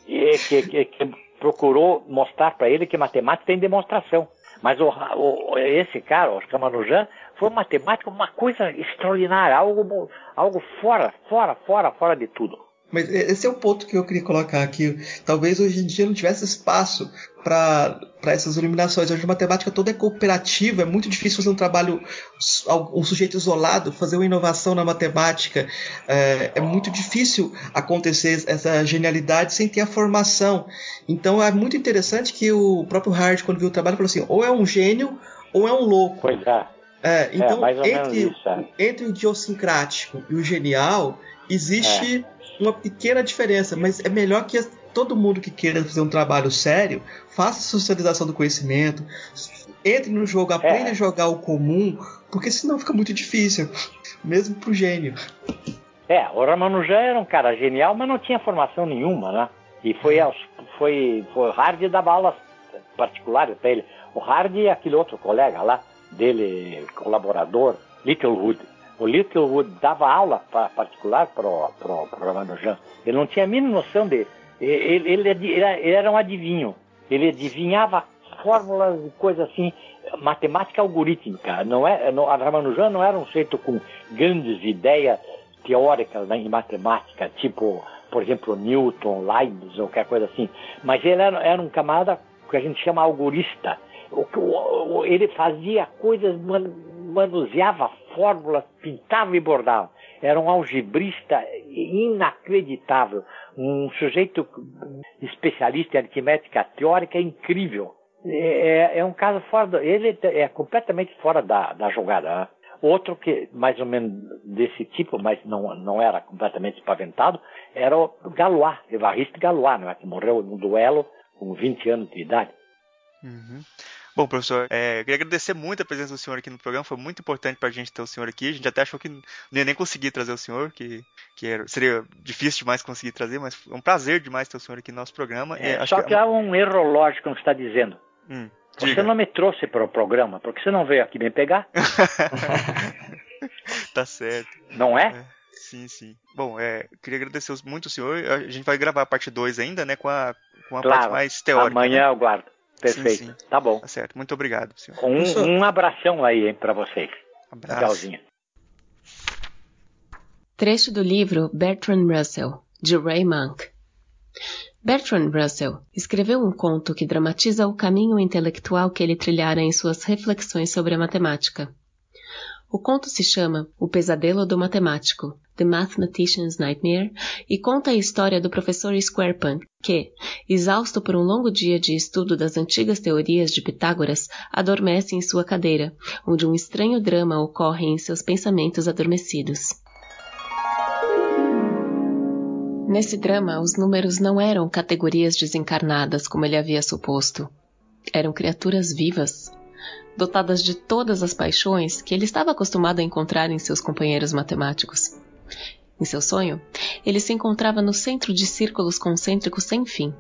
e, que, que, que, procurou mostrar para ele que matemática tem demonstração. Mas o, o, esse cara, o Ramanujan, foi matemática uma coisa extraordinária, algo, algo fora, fora, fora, fora de tudo. Mas esse é o ponto que eu queria colocar aqui. Talvez hoje em dia não tivesse espaço para essas iluminações. Hoje a matemática toda é cooperativa, é muito difícil fazer um trabalho, um sujeito isolado, fazer uma inovação na matemática. É, é muito difícil acontecer essa genialidade sem ter a formação. Então é muito interessante que o próprio Hard, quando viu o trabalho, falou assim: ou é um gênio ou é um louco. Pois é. É, então, é, entre, isso, é. entre o idiosincrático e o genial, existe é uma pequena diferença, mas é melhor que todo mundo que queira fazer um trabalho sério faça a socialização do conhecimento, entre no jogo, aprenda é. a jogar o comum, porque senão fica muito difícil, mesmo pro gênio. É, o Ramanujan era um cara genial, mas não tinha formação nenhuma, né? E foi, aos, foi, foi Hard dava aulas particulares para ele. O Hard e aquele outro colega lá, dele, colaborador, Littlewood. O Littlewood dava aula particular para o Ramanujan. Ele não tinha a mínima noção de. Ele, ele, ele, era um adivinho. Ele adivinhava fórmulas e coisas assim, matemática algorítmica. Não é, não, a Ramanujan não era um sujeito com grandes ideias teóricas né, em matemática, tipo, por exemplo, Newton, Leibniz ou qualquer coisa assim. Mas ele era, era um camarada que a gente chama algorista. Ele fazia coisas manuseava fórmulas, pintava e bordava. Era um algebrista inacreditável, um sujeito especialista em aritmética teórica incrível. É, é, é um caso fora, do, ele é completamente fora da, da jogada. Né? Outro que, mais ou menos desse tipo, mas não, não era completamente espaventado, era o Galois, Evariste Galois, né, que morreu num duelo com 20 anos de idade. Uhum. Bom, professor, é, queria agradecer muito a presença do senhor aqui no programa. Foi muito importante para a gente ter o senhor aqui. A gente até achou que não ia nem conseguir trazer o senhor, que, que era, seria difícil demais conseguir trazer, mas é um prazer demais ter o senhor aqui no nosso programa. É, é, só que, que há um erro lógico no que está dizendo. Hum, você não me trouxe para o programa, porque você não veio aqui me pegar. tá certo. Não é? é? Sim, sim. Bom, é, queria agradecer muito o senhor. A gente vai gravar a parte 2 ainda, né? Com a, com a claro, parte mais teórica. Amanhã né? eu guardo. Perfeito. Sim, sim. Tá bom. Tá certo. Muito obrigado, senhor. Um, um abração aí para vocês. Abraço. Tchauzinho. Trecho do livro Bertrand Russell, de Ray Monk. Bertrand Russell escreveu um conto que dramatiza o caminho intelectual que ele trilhara em suas reflexões sobre a matemática. O conto se chama O Pesadelo do Matemático, The Mathematician's Nightmare, e conta a história do professor Squarepant, que, exausto por um longo dia de estudo das antigas teorias de Pitágoras, adormece em sua cadeira, onde um estranho drama ocorre em seus pensamentos adormecidos. Nesse drama, os números não eram categorias desencarnadas como ele havia suposto. Eram criaturas vivas, dotadas de todas as paixões que ele estava acostumado a encontrar em seus companheiros matemáticos. Em seu sonho, ele se encontrava no centro de círculos concêntricos sem fim.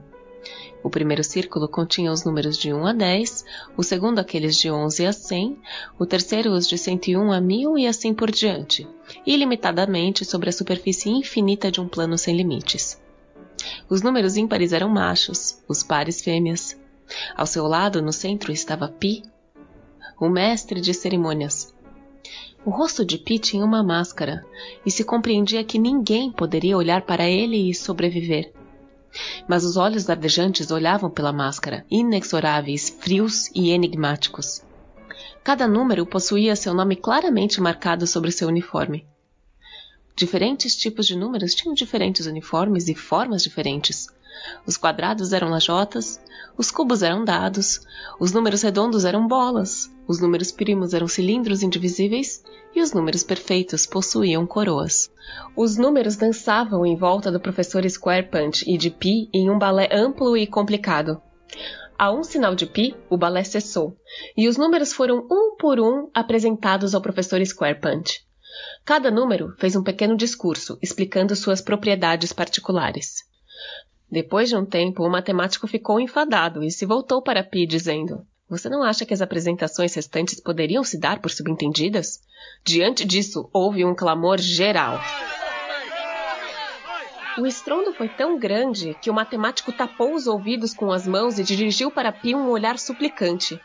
O primeiro círculo continha os números de 1 a 10, o segundo aqueles de 11 a 100, o terceiro os de 101 a 1000 e assim por diante, ilimitadamente sobre a superfície infinita de um plano sem limites. Os números ímpares eram machos, os pares fêmeas. Ao seu lado, no centro, estava Pi, o mestre de cerimônias. O rosto de Pi tinha uma máscara, e se compreendia que ninguém poderia olhar para ele e sobreviver. Mas os olhos dardejantes olhavam pela máscara, inexoráveis, frios e enigmáticos. Cada número possuía seu nome claramente marcado sobre seu uniforme. Diferentes tipos de números tinham diferentes uniformes e formas diferentes. Os quadrados eram lajotas, os cubos eram dados, os números redondos eram bolas, os números primos eram cilindros indivisíveis e os números perfeitos possuíam coroas. Os números dançavam em volta do professor Square Punch e de Pi em um balé amplo e complicado. A um sinal de Pi, o balé cessou, e os números foram um por um apresentados ao professor Square Punch. Cada número fez um pequeno discurso explicando suas propriedades particulares. Depois de um tempo, o matemático ficou enfadado e se voltou para Pi, dizendo: Você não acha que as apresentações restantes poderiam se dar por subentendidas? Diante disso, houve um clamor geral. O estrondo foi tão grande que o matemático tapou os ouvidos com as mãos e dirigiu para Pi um olhar suplicante.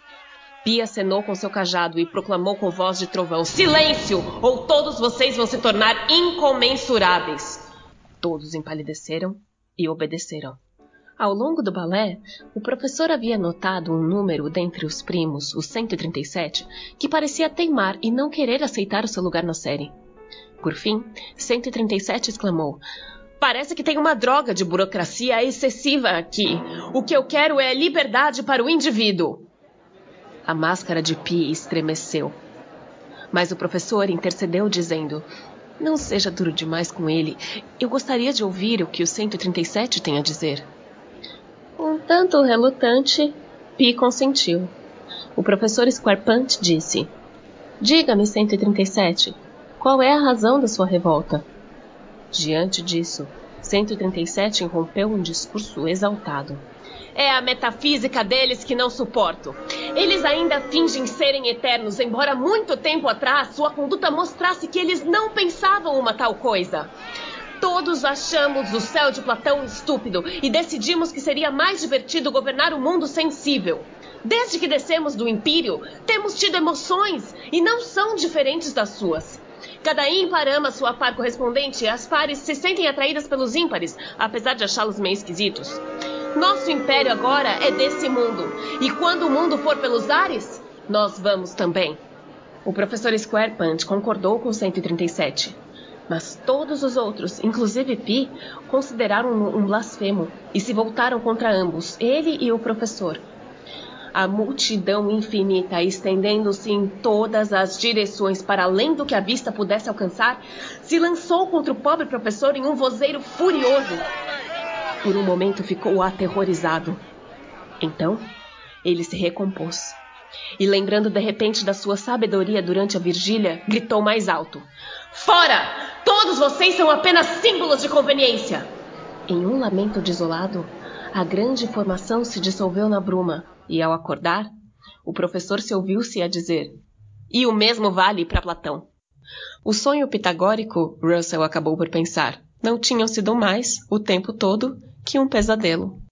Pi acenou com seu cajado e proclamou com voz de trovão: Silêncio! Ou todos vocês vão se tornar incomensuráveis! Todos empalideceram e obedeceram. Ao longo do balé, o professor havia notado um número dentre os primos, o 137, que parecia teimar e não querer aceitar o seu lugar na série. Por fim, 137 exclamou: Parece que tem uma droga de burocracia excessiva aqui. O que eu quero é liberdade para o indivíduo. A máscara de Pi estremeceu. Mas o professor intercedeu, dizendo: não seja duro demais com ele. Eu gostaria de ouvir o que o 137 tem a dizer. Um tanto relutante, Pi consentiu. O professor Squarpant disse: Diga-me, 137, qual é a razão da sua revolta? Diante disso, 137 irrompeu um discurso exaltado. É a metafísica deles que não suporto. Eles ainda fingem serem eternos, embora muito tempo atrás sua conduta mostrasse que eles não pensavam uma tal coisa. Todos achamos o céu de Platão estúpido e decidimos que seria mais divertido governar o mundo sensível. Desde que descemos do Império, temos tido emoções e não são diferentes das suas. Cada ímpar ama sua par correspondente e as pares se sentem atraídas pelos ímpares, apesar de achá-los meio esquisitos. Nosso império agora é desse mundo. E quando o mundo for pelos ares, nós vamos também. O professor Squarepant concordou com 137. Mas todos os outros, inclusive Pi, consideraram-no um blasfemo e se voltaram contra ambos, ele e o professor. A multidão infinita, estendendo-se em todas as direções para além do que a vista pudesse alcançar, se lançou contra o pobre professor em um vozeiro furioso. Por um momento ficou aterrorizado. Então, ele se recompôs. E lembrando de repente da sua sabedoria durante a vigília, gritou mais alto: Fora! Todos vocês são apenas símbolos de conveniência! Em um lamento desolado, a grande formação se dissolveu na bruma, e ao acordar, o professor se ouviu-se a dizer: E o mesmo vale para Platão. O sonho pitagórico, Russell acabou por pensar, não tinham sido mais, o tempo todo, que um pesadelo.